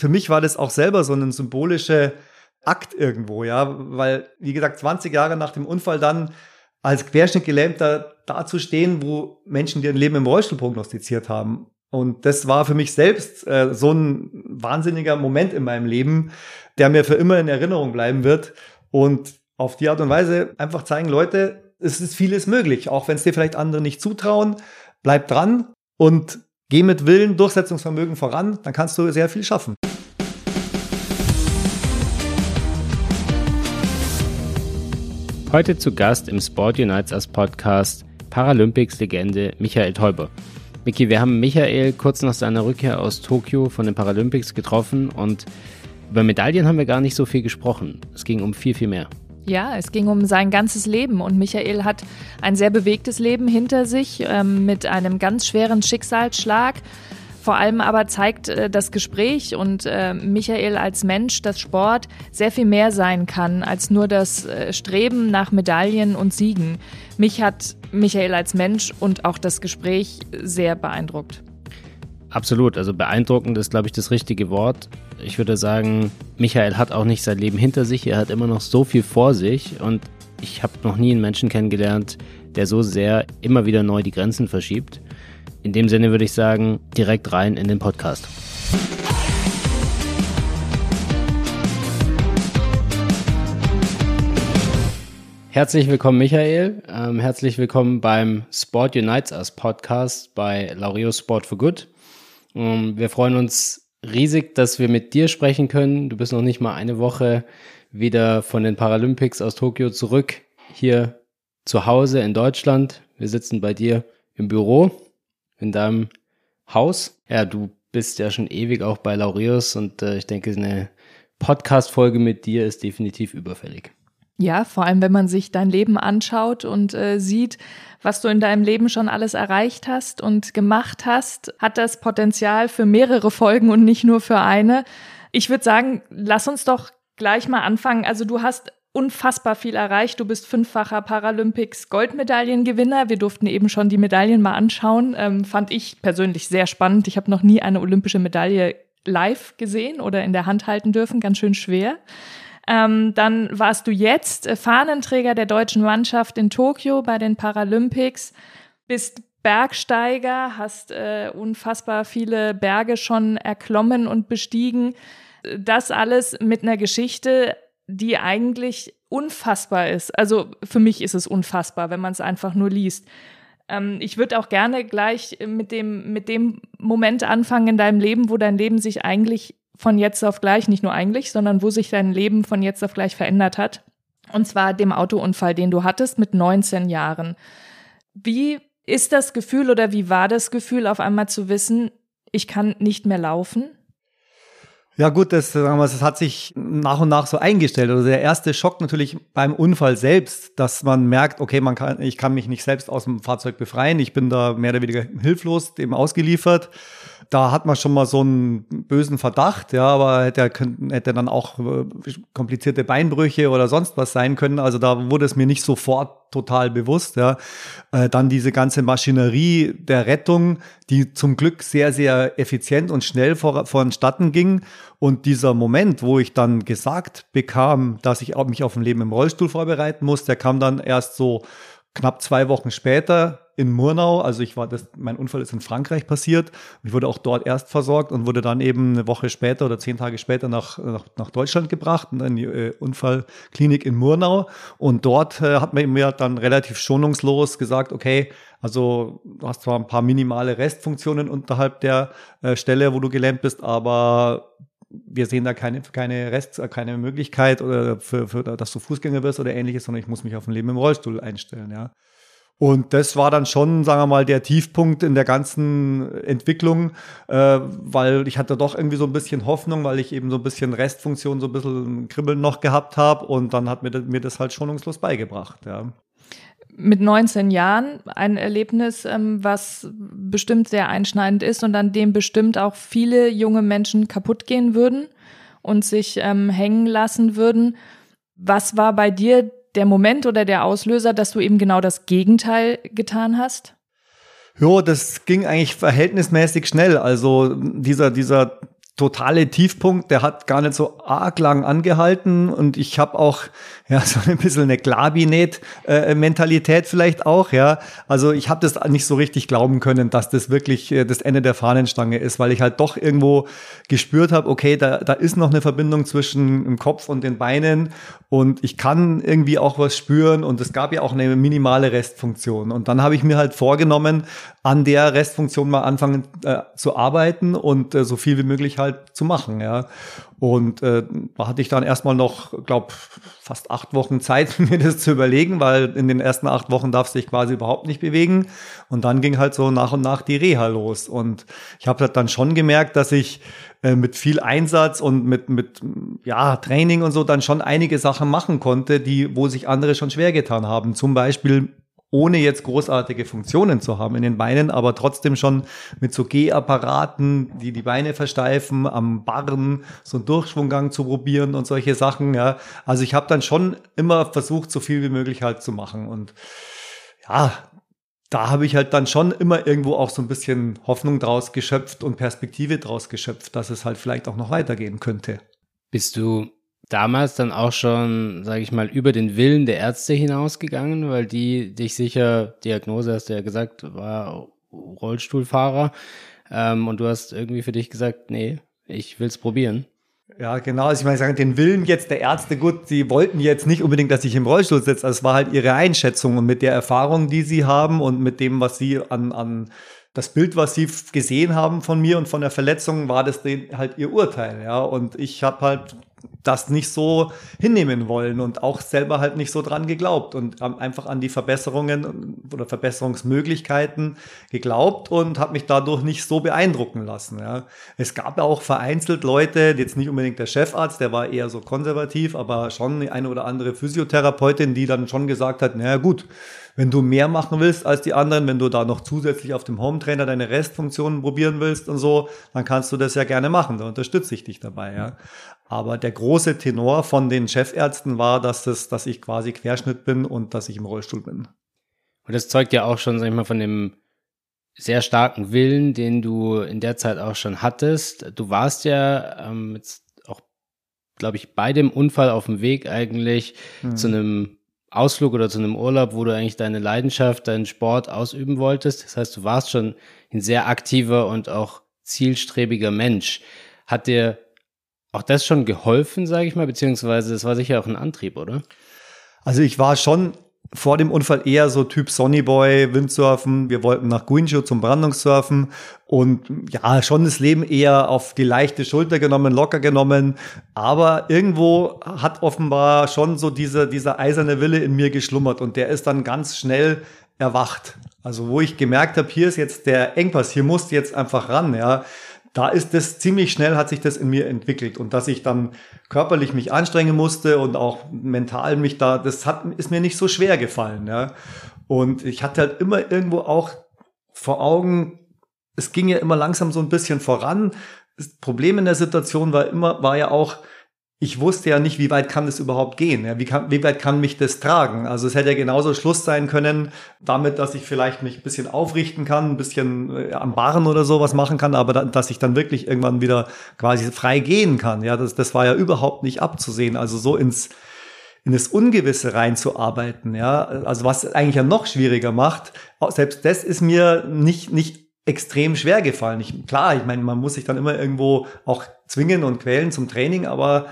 für mich war das auch selber so ein symbolischer Akt irgendwo, ja, weil, wie gesagt, 20 Jahre nach dem Unfall dann als Querschnittgelähmter dazustehen, wo Menschen, die ein Leben im Rollstuhl prognostiziert haben. Und das war für mich selbst äh, so ein wahnsinniger Moment in meinem Leben, der mir für immer in Erinnerung bleiben wird. Und auf die Art und Weise einfach zeigen, Leute, es ist vieles möglich, auch wenn es dir vielleicht andere nicht zutrauen. Bleib dran und geh mit Willen, Durchsetzungsvermögen voran, dann kannst du sehr viel schaffen. Heute zu Gast im Sport Unites Us Podcast Paralympics-Legende Michael Teuber. Miki, wir haben Michael kurz nach seiner Rückkehr aus Tokio von den Paralympics getroffen und über Medaillen haben wir gar nicht so viel gesprochen. Es ging um viel, viel mehr. Ja, es ging um sein ganzes Leben und Michael hat ein sehr bewegtes Leben hinter sich ähm, mit einem ganz schweren Schicksalsschlag vor allem aber zeigt äh, das Gespräch und äh, Michael als Mensch, dass Sport sehr viel mehr sein kann als nur das äh, Streben nach Medaillen und Siegen. Mich hat Michael als Mensch und auch das Gespräch sehr beeindruckt. Absolut, also beeindruckend ist, glaube ich, das richtige Wort. Ich würde sagen, Michael hat auch nicht sein Leben hinter sich, er hat immer noch so viel vor sich und ich habe noch nie einen Menschen kennengelernt, der so sehr immer wieder neu die Grenzen verschiebt. In dem Sinne würde ich sagen, direkt rein in den Podcast. Herzlich willkommen, Michael. Ähm, herzlich willkommen beim Sport Unites Us Podcast bei Laureus Sport for Good. Ähm, wir freuen uns riesig, dass wir mit dir sprechen können. Du bist noch nicht mal eine Woche wieder von den Paralympics aus Tokio zurück hier zu Hause in Deutschland. Wir sitzen bei dir im Büro in deinem Haus. Ja, du bist ja schon ewig auch bei Laureus und äh, ich denke, eine Podcast-Folge mit dir ist definitiv überfällig. Ja, vor allem, wenn man sich dein Leben anschaut und äh, sieht, was du in deinem Leben schon alles erreicht hast und gemacht hast, hat das Potenzial für mehrere Folgen und nicht nur für eine. Ich würde sagen, lass uns doch gleich mal anfangen. Also du hast unfassbar viel erreicht. Du bist fünffacher Paralympics Goldmedaillengewinner. Wir durften eben schon die Medaillen mal anschauen. Ähm, fand ich persönlich sehr spannend. Ich habe noch nie eine olympische Medaille live gesehen oder in der Hand halten dürfen. Ganz schön schwer. Ähm, dann warst du jetzt äh, Fahnenträger der deutschen Mannschaft in Tokio bei den Paralympics. Bist Bergsteiger, hast äh, unfassbar viele Berge schon erklommen und bestiegen. Das alles mit einer Geschichte, die eigentlich unfassbar ist. Also für mich ist es unfassbar, wenn man es einfach nur liest. Ähm, ich würde auch gerne gleich mit dem, mit dem Moment anfangen in deinem Leben, wo dein Leben sich eigentlich von jetzt auf gleich, nicht nur eigentlich, sondern wo sich dein Leben von jetzt auf gleich verändert hat. Und zwar dem Autounfall, den du hattest mit 19 Jahren. Wie ist das Gefühl oder wie war das Gefühl, auf einmal zu wissen, ich kann nicht mehr laufen? Ja gut, das, das hat sich nach und nach so eingestellt. Also der erste Schock natürlich beim Unfall selbst, dass man merkt, okay, man kann, ich kann mich nicht selbst aus dem Fahrzeug befreien. Ich bin da mehr oder weniger hilflos dem ausgeliefert da hat man schon mal so einen bösen Verdacht, ja, aber hätte, hätte dann auch äh, komplizierte Beinbrüche oder sonst was sein können. Also da wurde es mir nicht sofort total bewusst, ja. Äh, dann diese ganze Maschinerie der Rettung, die zum Glück sehr, sehr effizient und schnell vor, vonstatten ging. Und dieser Moment, wo ich dann gesagt bekam, dass ich mich auf ein Leben im Rollstuhl vorbereiten muss, der kam dann erst so knapp zwei Wochen später in Murnau. Also ich war das, mein Unfall ist in Frankreich passiert. Ich wurde auch dort erst versorgt und wurde dann eben eine Woche später oder zehn Tage später nach, nach, nach Deutschland gebracht, in die äh, Unfallklinik in Murnau. Und dort äh, hat man mir dann relativ schonungslos gesagt, okay, also du hast zwar ein paar minimale Restfunktionen unterhalb der äh, Stelle, wo du gelähmt bist, aber wir sehen da keine, keine Rest, keine Möglichkeit oder für, für, dass du Fußgänger wirst oder ähnliches, sondern ich muss mich auf ein Leben im Rollstuhl einstellen, ja. Und das war dann schon, sagen wir mal, der Tiefpunkt in der ganzen Entwicklung, äh, weil ich hatte doch irgendwie so ein bisschen Hoffnung, weil ich eben so ein bisschen Restfunktion, so ein bisschen Kribbeln noch gehabt habe und dann hat mir, mir das halt schonungslos beigebracht, ja. Mit 19 Jahren ein Erlebnis, ähm, was bestimmt sehr einschneidend ist und an dem bestimmt auch viele junge Menschen kaputt gehen würden und sich ähm, hängen lassen würden. Was war bei dir der Moment oder der Auslöser, dass du eben genau das Gegenteil getan hast? Ja, das ging eigentlich verhältnismäßig schnell. Also dieser, dieser totale Tiefpunkt, der hat gar nicht so arg lang angehalten und ich habe auch ja so ein bisschen eine Glabinet-Mentalität vielleicht auch, ja. Also ich habe das nicht so richtig glauben können, dass das wirklich äh, das Ende der Fahnenstange ist, weil ich halt doch irgendwo gespürt habe, okay, da, da ist noch eine Verbindung zwischen dem Kopf und den Beinen und ich kann irgendwie auch was spüren und es gab ja auch eine minimale Restfunktion und dann habe ich mir halt vorgenommen, an der Restfunktion mal anfangen äh, zu arbeiten und äh, so viel wie möglich halt zu machen, ja. Und äh, da hatte ich dann erstmal noch, glaube fast acht Wochen Zeit, mir das zu überlegen, weil in den ersten acht Wochen darfst du dich quasi überhaupt nicht bewegen. Und dann ging halt so nach und nach die Reha los. Und ich habe halt dann schon gemerkt, dass ich äh, mit viel Einsatz und mit, mit ja, Training und so dann schon einige Sachen machen konnte, die, wo sich andere schon schwer getan haben. Zum Beispiel ohne jetzt großartige Funktionen zu haben in den Beinen, aber trotzdem schon mit so G-Apparaten, die die Beine versteifen, am Barren so einen Durchschwunggang zu probieren und solche Sachen. Ja, also ich habe dann schon immer versucht, so viel wie möglich halt zu machen und ja, da habe ich halt dann schon immer irgendwo auch so ein bisschen Hoffnung draus geschöpft und Perspektive draus geschöpft, dass es halt vielleicht auch noch weitergehen könnte. Bist du damals dann auch schon, sage ich mal, über den Willen der Ärzte hinausgegangen, weil die dich sicher, Diagnose hast du ja gesagt, war Rollstuhlfahrer ähm, und du hast irgendwie für dich gesagt, nee, ich will's probieren. Ja, genau. Also ich meine, sagen, den Willen jetzt der Ärzte, gut, sie wollten jetzt nicht unbedingt, dass ich im Rollstuhl sitze. Also es war halt ihre Einschätzung und mit der Erfahrung, die sie haben und mit dem, was sie an, an das Bild, was sie gesehen haben von mir und von der Verletzung, war das halt ihr Urteil, ja. Und ich habe halt das nicht so hinnehmen wollen und auch selber halt nicht so dran geglaubt und einfach an die Verbesserungen oder Verbesserungsmöglichkeiten geglaubt und habe mich dadurch nicht so beeindrucken lassen. Ja. Es gab auch vereinzelt Leute, jetzt nicht unbedingt der Chefarzt, der war eher so konservativ, aber schon eine oder andere Physiotherapeutin, die dann schon gesagt hat, naja gut, wenn du mehr machen willst als die anderen, wenn du da noch zusätzlich auf dem Home-Trainer deine Restfunktionen probieren willst und so, dann kannst du das ja gerne machen. Da unterstütze ich dich dabei, ja. Aber der große Tenor von den Chefärzten war, dass, das, dass ich quasi Querschnitt bin und dass ich im Rollstuhl bin. Und das zeugt ja auch schon, sag ich mal, von dem sehr starken Willen, den du in der Zeit auch schon hattest. Du warst ja ähm, jetzt auch, glaube ich, bei dem Unfall auf dem Weg eigentlich hm. zu einem Ausflug oder zu einem Urlaub, wo du eigentlich deine Leidenschaft, deinen Sport ausüben wolltest. Das heißt, du warst schon ein sehr aktiver und auch zielstrebiger Mensch. Hat dir auch das schon geholfen, sage ich mal, beziehungsweise es war sicher auch ein Antrieb, oder? Also ich war schon vor dem Unfall eher so Typ Sonnyboy, Windsurfen. Wir wollten nach Guincho zum Brandungssurfen und ja, schon das Leben eher auf die leichte Schulter genommen, locker genommen. Aber irgendwo hat offenbar schon so dieser, dieser eiserne Wille in mir geschlummert und der ist dann ganz schnell erwacht. Also wo ich gemerkt habe, hier ist jetzt der Engpass, hier musst du jetzt einfach ran, ja da ist das ziemlich schnell hat sich das in mir entwickelt und dass ich dann körperlich mich anstrengen musste und auch mental mich da, das hat, ist mir nicht so schwer gefallen, ja. Und ich hatte halt immer irgendwo auch vor Augen, es ging ja immer langsam so ein bisschen voran. Das Problem in der Situation war immer, war ja auch, ich wusste ja nicht, wie weit kann das überhaupt gehen. Ja, wie, kann, wie weit kann mich das tragen? Also es hätte ja genauso Schluss sein können, damit, dass ich vielleicht mich ein bisschen aufrichten kann, ein bisschen äh, am Barren oder sowas machen kann, aber da, dass ich dann wirklich irgendwann wieder quasi frei gehen kann. Ja, das, das war ja überhaupt nicht abzusehen. Also so ins, in das Ungewisse reinzuarbeiten. Ja, also was eigentlich ja noch schwieriger macht. Selbst das ist mir nicht, nicht extrem schwer gefallen. Ich, klar, ich meine, man muss sich dann immer irgendwo auch zwingen und quälen zum Training, aber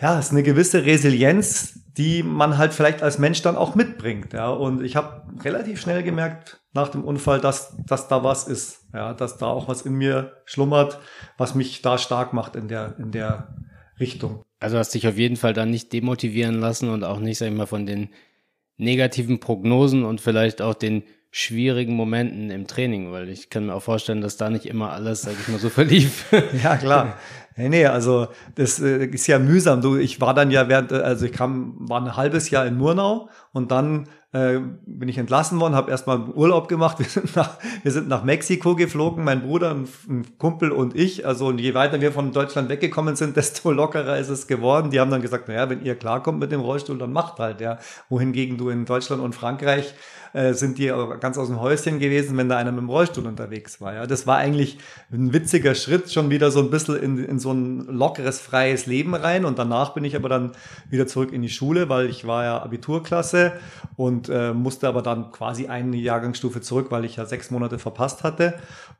ja, es ist eine gewisse Resilienz, die man halt vielleicht als Mensch dann auch mitbringt. Ja, und ich habe relativ schnell gemerkt nach dem Unfall, dass, dass da was ist, ja, dass da auch was in mir schlummert, was mich da stark macht in der, in der Richtung. Also hast dich auf jeden Fall dann nicht demotivieren lassen und auch nicht, sag ich mal, von den negativen Prognosen und vielleicht auch den schwierigen Momenten im Training, weil ich kann mir auch vorstellen, dass da nicht immer alles, sag ich mal, so verlief. ja, klar. Nee, nee, also das äh, ist ja mühsam. Du, ich war dann ja während, äh, also ich kam, war ein halbes Jahr in Murnau und dann äh, bin ich entlassen worden, habe erstmal Urlaub gemacht. Wir sind, nach, wir sind nach Mexiko geflogen, mein Bruder, ein, ein Kumpel und ich. Also und je weiter wir von Deutschland weggekommen sind, desto lockerer ist es geworden. Die haben dann gesagt, naja, wenn ihr klarkommt mit dem Rollstuhl, dann macht halt, ja. Wohingegen du in Deutschland und Frankreich äh, sind die ganz aus dem Häuschen gewesen, wenn da einer mit dem Rollstuhl unterwegs war. Ja, das war eigentlich ein witziger Schritt, schon wieder so ein bisschen in, in so ein lockeres, freies Leben rein. Und danach bin ich aber dann wieder zurück in die Schule, weil ich war ja Abiturklasse und äh, musste aber dann quasi eine Jahrgangsstufe zurück, weil ich ja sechs Monate verpasst hatte.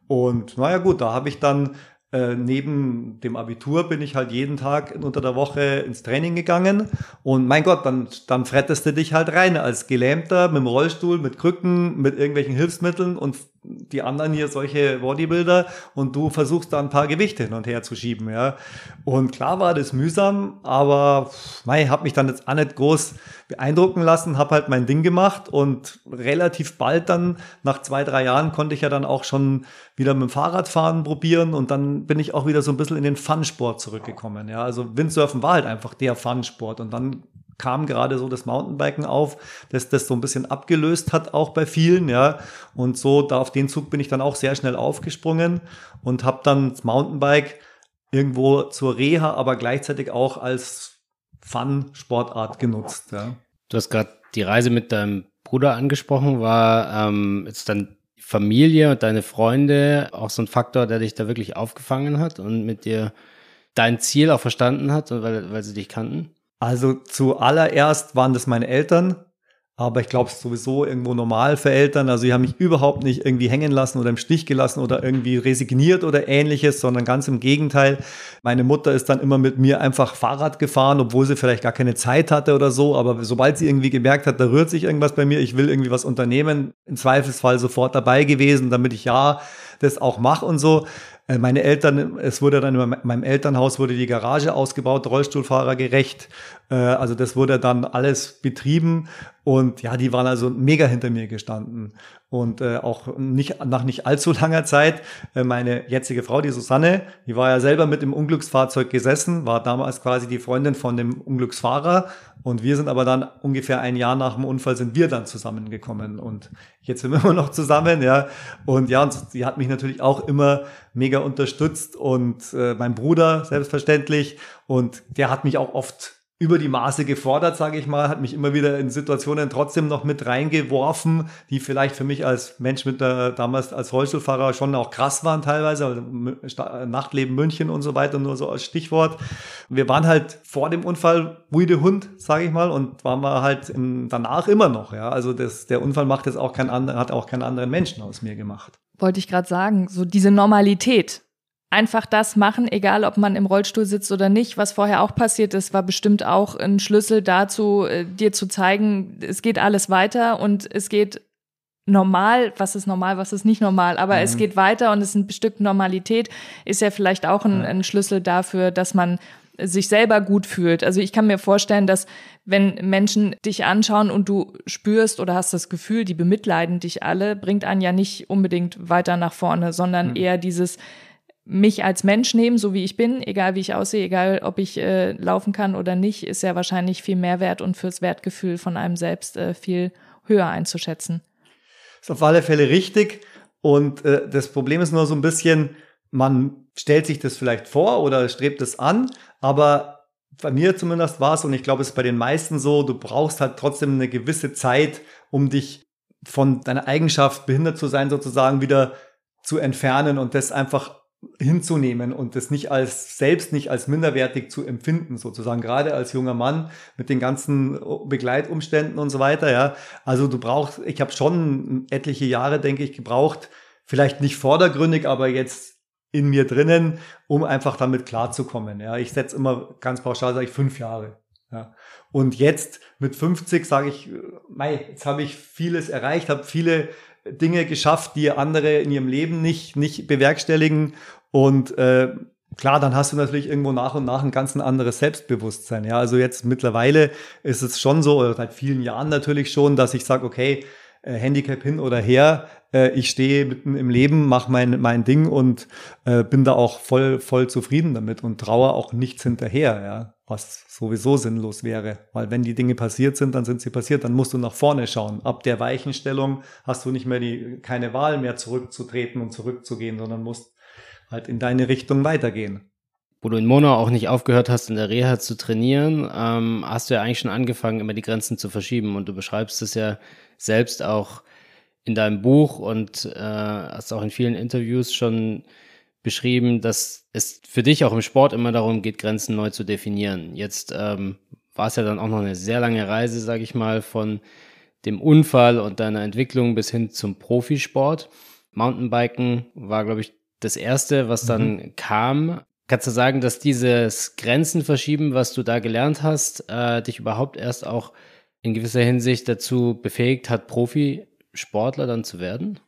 Und naja gut, da habe ich dann äh, neben dem Abitur bin ich halt jeden Tag unter der Woche ins Training gegangen. Und mein Gott, dann, dann frettest du dich halt rein als Gelähmter mit dem Rollstuhl, mit Krücken, mit irgendwelchen Hilfsmitteln und die anderen hier solche Bodybuilder. Und du versuchst da ein paar Gewichte hin und her zu schieben, ja. Und klar war das mühsam, aber ich habe mich dann jetzt auch nicht groß beeindrucken lassen, habe halt mein Ding gemacht. Und relativ bald dann, nach zwei, drei Jahren, konnte ich ja dann auch schon wieder mit dem Fahrradfahren probieren und dann bin ich auch wieder so ein bisschen in den Fun-Sport zurückgekommen, ja. Also Windsurfen war halt einfach der Fun-Sport und dann kam gerade so das Mountainbiken auf, dass das so ein bisschen abgelöst hat, auch bei vielen, ja. Und so, da auf den Zug bin ich dann auch sehr schnell aufgesprungen und habe dann das Mountainbike irgendwo zur Reha, aber gleichzeitig auch als Fun-Sportart genutzt, ja. Du hast gerade die Reise mit deinem Bruder angesprochen, war ähm, jetzt dann Familie und deine Freunde auch so ein Faktor, der dich da wirklich aufgefangen hat und mit dir dein Ziel auch verstanden hat, weil, weil sie dich kannten? Also zuallererst waren das meine Eltern, aber ich glaube, es ist sowieso irgendwo normal für Eltern. Also, sie haben mich überhaupt nicht irgendwie hängen lassen oder im Stich gelassen oder irgendwie resigniert oder ähnliches, sondern ganz im Gegenteil. Meine Mutter ist dann immer mit mir einfach Fahrrad gefahren, obwohl sie vielleicht gar keine Zeit hatte oder so. Aber sobald sie irgendwie gemerkt hat, da rührt sich irgendwas bei mir, ich will irgendwie was unternehmen, im Zweifelsfall sofort dabei gewesen, damit ich ja das auch mache und so. Äh, meine Eltern, es wurde dann in meinem Elternhaus wurde die Garage ausgebaut, Rollstuhlfahrer gerecht. Äh, also das wurde dann alles betrieben und ja, die waren also mega hinter mir gestanden. Und äh, auch nicht, nach nicht allzu langer Zeit, äh, meine jetzige Frau, die Susanne, die war ja selber mit dem Unglücksfahrzeug gesessen, war damals quasi die Freundin von dem Unglücksfahrer. Und wir sind aber dann ungefähr ein Jahr nach dem Unfall sind wir dann zusammengekommen. Und jetzt sind wir immer noch zusammen, ja. Und ja, und sie hat mich natürlich auch immer mega unterstützt und äh, mein Bruder selbstverständlich. Und der hat mich auch oft über die Maße gefordert, sage ich mal, hat mich immer wieder in Situationen trotzdem noch mit reingeworfen, die vielleicht für mich als Mensch mit der damals als Rollstuhlfahrer schon auch krass waren teilweise, also Nachtleben München und so weiter, nur so als Stichwort. Wir waren halt vor dem Unfall Wuide Hund, sage ich mal, und waren wir halt im, danach immer noch, ja. Also das, der Unfall macht jetzt auch kein anderer, hat auch keinen anderen Menschen aus mir gemacht. Wollte ich gerade sagen, so diese Normalität, einfach das machen, egal ob man im Rollstuhl sitzt oder nicht. Was vorher auch passiert ist, war bestimmt auch ein Schlüssel dazu, äh, dir zu zeigen, es geht alles weiter und es geht normal, was ist normal, was ist nicht normal, aber mhm. es geht weiter und es ist ein Stück Normalität, ist ja vielleicht auch ein, ein Schlüssel dafür, dass man sich selber gut fühlt. Also ich kann mir vorstellen, dass wenn Menschen dich anschauen und du spürst oder hast das Gefühl, die bemitleiden dich alle, bringt einen ja nicht unbedingt weiter nach vorne, sondern mhm. eher dieses, mich als Mensch nehmen, so wie ich bin, egal wie ich aussehe, egal ob ich äh, laufen kann oder nicht, ist ja wahrscheinlich viel mehr wert und fürs Wertgefühl von einem selbst äh, viel höher einzuschätzen. Ist auf alle Fälle richtig. Und äh, das Problem ist nur so ein bisschen, man stellt sich das vielleicht vor oder strebt es an, aber bei mir zumindest war es, und ich glaube, es ist bei den meisten so, du brauchst halt trotzdem eine gewisse Zeit, um dich von deiner Eigenschaft, behindert zu sein, sozusagen wieder zu entfernen und das einfach hinzunehmen und das nicht als selbst nicht als minderwertig zu empfinden sozusagen gerade als junger Mann mit den ganzen Begleitumständen und so weiter ja. Also du brauchst ich habe schon etliche Jahre denke ich gebraucht vielleicht nicht vordergründig aber jetzt in mir drinnen um einfach damit klarzukommen ja. Ich setze immer ganz pauschal sage ich fünf Jahre ja. Und jetzt mit 50 sage ich mei jetzt habe ich vieles erreicht habe viele Dinge geschafft, die andere in ihrem Leben nicht, nicht bewerkstelligen. Und äh, klar, dann hast du natürlich irgendwo nach und nach ein ganz anderes Selbstbewusstsein. Ja, also jetzt mittlerweile ist es schon so, oder seit vielen Jahren natürlich schon, dass ich sage, okay, Handicap hin oder her, äh, ich stehe mitten im Leben, mache mein, mein Ding und äh, bin da auch voll, voll zufrieden damit und traue auch nichts hinterher, ja, was sowieso sinnlos wäre. Weil wenn die Dinge passiert sind, dann sind sie passiert, dann musst du nach vorne schauen. Ab der Weichenstellung hast du nicht mehr die, keine Wahl mehr zurückzutreten und zurückzugehen, sondern musst halt in deine Richtung weitergehen wo du in Monau auch nicht aufgehört hast, in der Reha zu trainieren, ähm, hast du ja eigentlich schon angefangen, immer die Grenzen zu verschieben. Und du beschreibst es ja selbst auch in deinem Buch und äh, hast auch in vielen Interviews schon beschrieben, dass es für dich auch im Sport immer darum geht, Grenzen neu zu definieren. Jetzt ähm, war es ja dann auch noch eine sehr lange Reise, sage ich mal, von dem Unfall und deiner Entwicklung bis hin zum Profisport. Mountainbiken war, glaube ich, das erste, was dann mhm. kam. Kannst du sagen, dass dieses Grenzen verschieben, was du da gelernt hast, äh, dich überhaupt erst auch in gewisser Hinsicht dazu befähigt hat, Profisportler dann zu werden?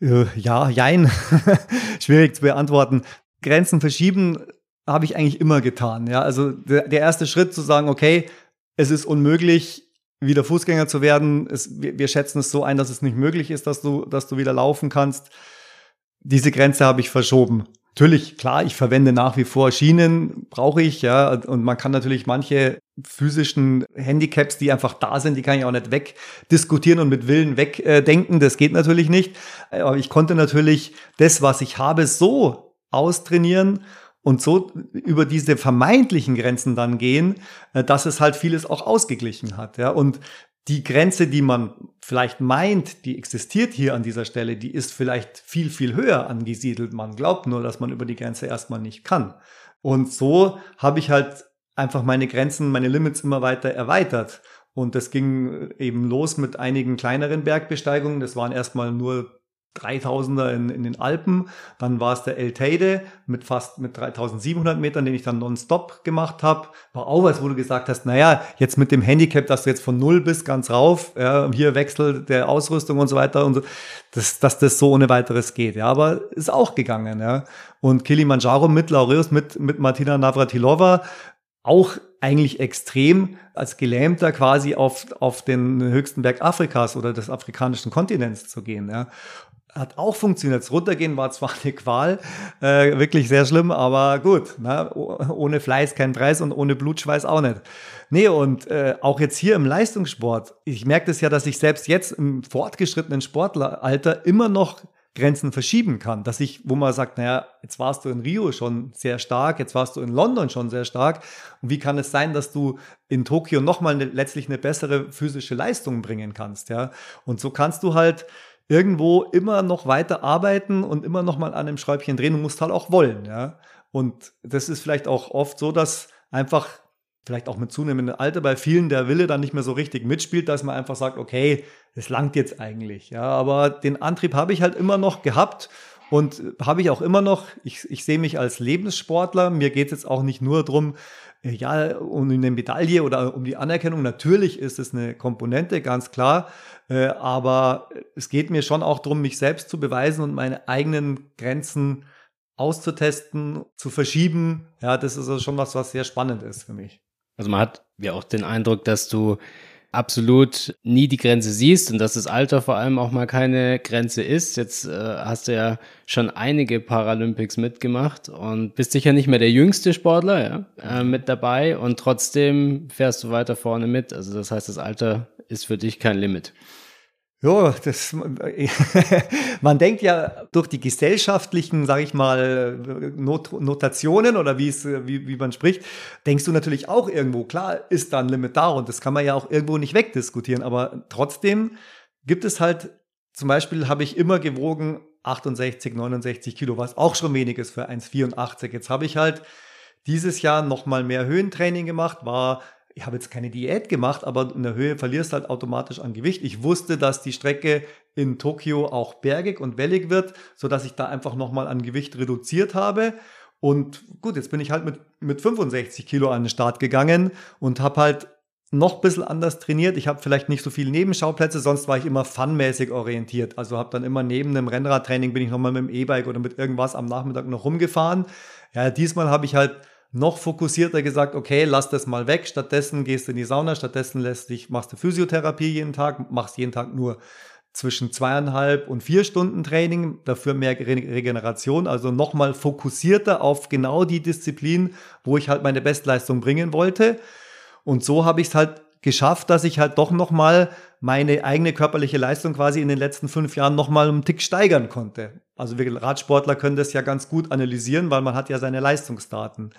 Äh, ja, jein. Schwierig zu beantworten. Grenzen verschieben habe ich eigentlich immer getan. Ja, also der, der, erste Schritt zu sagen, okay, es ist unmöglich, wieder Fußgänger zu werden. Es, wir, wir schätzen es so ein, dass es nicht möglich ist, dass du, dass du wieder laufen kannst. Diese Grenze habe ich verschoben. Natürlich, klar, ich verwende nach wie vor Schienen, brauche ich, ja, und man kann natürlich manche physischen Handicaps, die einfach da sind, die kann ich auch nicht wegdiskutieren und mit Willen wegdenken, das geht natürlich nicht. Aber ich konnte natürlich das, was ich habe, so austrainieren und so über diese vermeintlichen Grenzen dann gehen, dass es halt vieles auch ausgeglichen hat. Ja. Und die Grenze, die man vielleicht meint, die existiert hier an dieser Stelle, die ist vielleicht viel, viel höher angesiedelt. Man glaubt nur, dass man über die Grenze erstmal nicht kann. Und so habe ich halt einfach meine Grenzen, meine Limits immer weiter erweitert. Und das ging eben los mit einigen kleineren Bergbesteigungen. Das waren erstmal nur 3000er in, in den Alpen. Dann war es der El Teide mit fast mit 3700 Metern, den ich dann nonstop gemacht habe. War auch was, wo du gesagt hast, naja, jetzt mit dem Handicap, dass du jetzt von null bis ganz rauf, ja, hier Wechsel der Ausrüstung und so weiter und so, dass, dass das so ohne weiteres geht. Ja, aber ist auch gegangen. Ja. Und Kilimanjaro mit Laureus, mit, mit Martina Navratilova, auch eigentlich extrem als Gelähmter quasi auf, auf den höchsten Berg Afrikas oder des afrikanischen Kontinents zu gehen. Ja hat auch funktioniert. Das Runtergehen war zwar eine Qual, äh, wirklich sehr schlimm, aber gut. Ne? Ohne Fleiß kein Preis und ohne Blutschweiß auch nicht. Nee, und äh, auch jetzt hier im Leistungssport, ich merke das ja, dass ich selbst jetzt im fortgeschrittenen Sportleralter immer noch Grenzen verschieben kann. Dass ich, wo man sagt, naja, jetzt warst du in Rio schon sehr stark, jetzt warst du in London schon sehr stark. Und wie kann es sein, dass du in Tokio nochmal eine, letztlich eine bessere physische Leistung bringen kannst? Ja, und so kannst du halt irgendwo immer noch weiter arbeiten und immer noch mal an einem Schräubchen drehen. Du musst halt auch wollen, ja. Und das ist vielleicht auch oft so, dass einfach vielleicht auch mit zunehmendem Alter bei vielen der Wille dann nicht mehr so richtig mitspielt, dass man einfach sagt, okay, das langt jetzt eigentlich, ja. Aber den Antrieb habe ich halt immer noch gehabt und habe ich auch immer noch. Ich, ich sehe mich als Lebenssportler. Mir geht es jetzt auch nicht nur darum, ja, um eine Medaille oder um die Anerkennung. Natürlich ist es eine Komponente, ganz klar. Äh, aber es geht mir schon auch darum, mich selbst zu beweisen und meine eigenen Grenzen auszutesten, zu verschieben. Ja, das ist also schon was, was sehr spannend ist für mich. Also man hat ja auch den Eindruck, dass du absolut nie die Grenze siehst und dass das Alter vor allem auch mal keine Grenze ist. Jetzt äh, hast du ja schon einige Paralympics mitgemacht und bist sicher nicht mehr der jüngste Sportler ja, äh, mit dabei und trotzdem fährst du weiter vorne mit. Also das heißt, das Alter ist für dich kein Limit. Ja, das, man denkt ja durch die gesellschaftlichen, sage ich mal, Not, Notationen oder wie es, wie, wie man spricht, denkst du natürlich auch irgendwo, klar ist da ein Limit da und das kann man ja auch irgendwo nicht wegdiskutieren, aber trotzdem gibt es halt, zum Beispiel habe ich immer gewogen 68, 69 Kilo, was auch schon wenig ist für 1,84. Jetzt habe ich halt dieses Jahr nochmal mehr Höhentraining gemacht, war ich habe jetzt keine Diät gemacht, aber in der Höhe verlierst du halt automatisch an Gewicht. Ich wusste, dass die Strecke in Tokio auch bergig und wellig wird, sodass ich da einfach nochmal an Gewicht reduziert habe. Und gut, jetzt bin ich halt mit, mit 65 Kilo an den Start gegangen und habe halt noch ein bisschen anders trainiert. Ich habe vielleicht nicht so viele Nebenschauplätze, sonst war ich immer funmäßig orientiert. Also habe dann immer neben dem Rennradtraining bin ich nochmal mit dem E-Bike oder mit irgendwas am Nachmittag noch rumgefahren. Ja, diesmal habe ich halt noch fokussierter gesagt, okay, lass das mal weg, stattdessen gehst du in die Sauna, stattdessen lässt dich, machst du Physiotherapie jeden Tag, machst jeden Tag nur zwischen zweieinhalb und vier Stunden Training, dafür mehr Regeneration, also nochmal fokussierter auf genau die Disziplin, wo ich halt meine Bestleistung bringen wollte. Und so habe ich es halt geschafft, dass ich halt doch nochmal meine eigene körperliche Leistung quasi in den letzten fünf Jahren nochmal einen Tick steigern konnte. Also wir Radsportler können das ja ganz gut analysieren, weil man hat ja seine Leistungsdaten.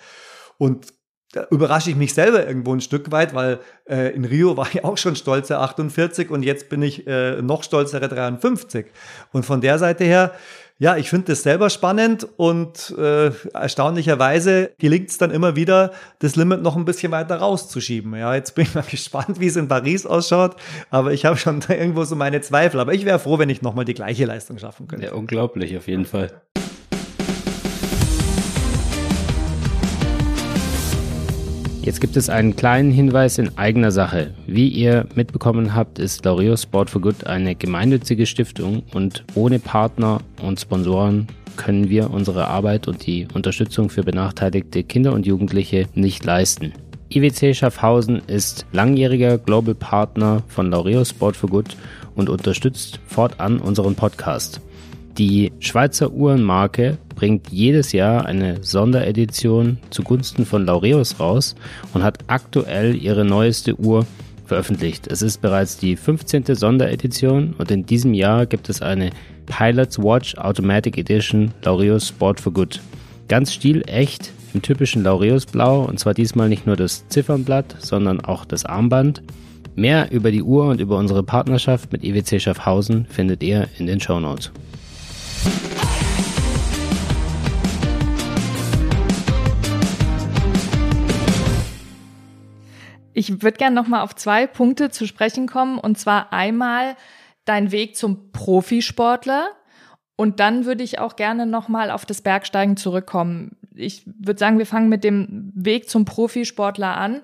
Und da überrasche ich mich selber irgendwo ein Stück weit, weil äh, in Rio war ich auch schon stolze 48 und jetzt bin ich äh, noch stolzere 53. Und von der Seite her, ja, ich finde das selber spannend und äh, erstaunlicherweise gelingt es dann immer wieder, das Limit noch ein bisschen weiter rauszuschieben. Ja, jetzt bin ich mal gespannt, wie es in Paris ausschaut, aber ich habe schon da irgendwo so meine Zweifel. Aber ich wäre froh, wenn ich nochmal die gleiche Leistung schaffen könnte. Ja, unglaublich, auf jeden Fall. Jetzt gibt es einen kleinen Hinweis in eigener Sache. Wie ihr mitbekommen habt, ist Laureo Sport for Good eine gemeinnützige Stiftung und ohne Partner und Sponsoren können wir unsere Arbeit und die Unterstützung für benachteiligte Kinder und Jugendliche nicht leisten. IWC Schaffhausen ist langjähriger Global Partner von Laureo Sport for Good und unterstützt fortan unseren Podcast. Die Schweizer Uhrenmarke bringt jedes Jahr eine Sonderedition zugunsten von Laureus raus und hat aktuell ihre neueste Uhr veröffentlicht. Es ist bereits die 15. Sonderedition und in diesem Jahr gibt es eine Pilot's Watch Automatic Edition Laureus Sport for Good. Ganz stilecht im typischen Laureus Blau und zwar diesmal nicht nur das Ziffernblatt, sondern auch das Armband. Mehr über die Uhr und über unsere Partnerschaft mit EWC Schaffhausen findet ihr in den Show Notes. Ich würde gerne noch mal auf zwei Punkte zu sprechen kommen und zwar einmal dein Weg zum Profisportler und dann würde ich auch gerne noch mal auf das Bergsteigen zurückkommen. Ich würde sagen, wir fangen mit dem Weg zum Profisportler an.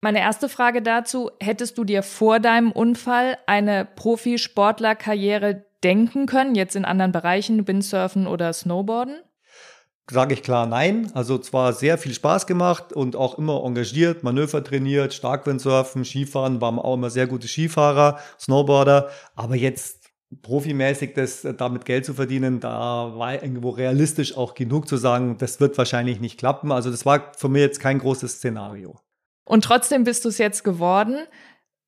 Meine erste Frage dazu, hättest du dir vor deinem Unfall eine Profisportlerkarriere denken können, jetzt in anderen Bereichen, Windsurfen oder Snowboarden? Sage ich klar nein. Also zwar sehr viel Spaß gemacht und auch immer engagiert, Manöver trainiert, Starkwindsurfen, Skifahren, waren auch immer sehr gute Skifahrer, Snowboarder, aber jetzt profimäßig das damit Geld zu verdienen, da war irgendwo realistisch auch genug zu sagen, das wird wahrscheinlich nicht klappen. Also das war für mich jetzt kein großes Szenario. Und trotzdem bist du es jetzt geworden.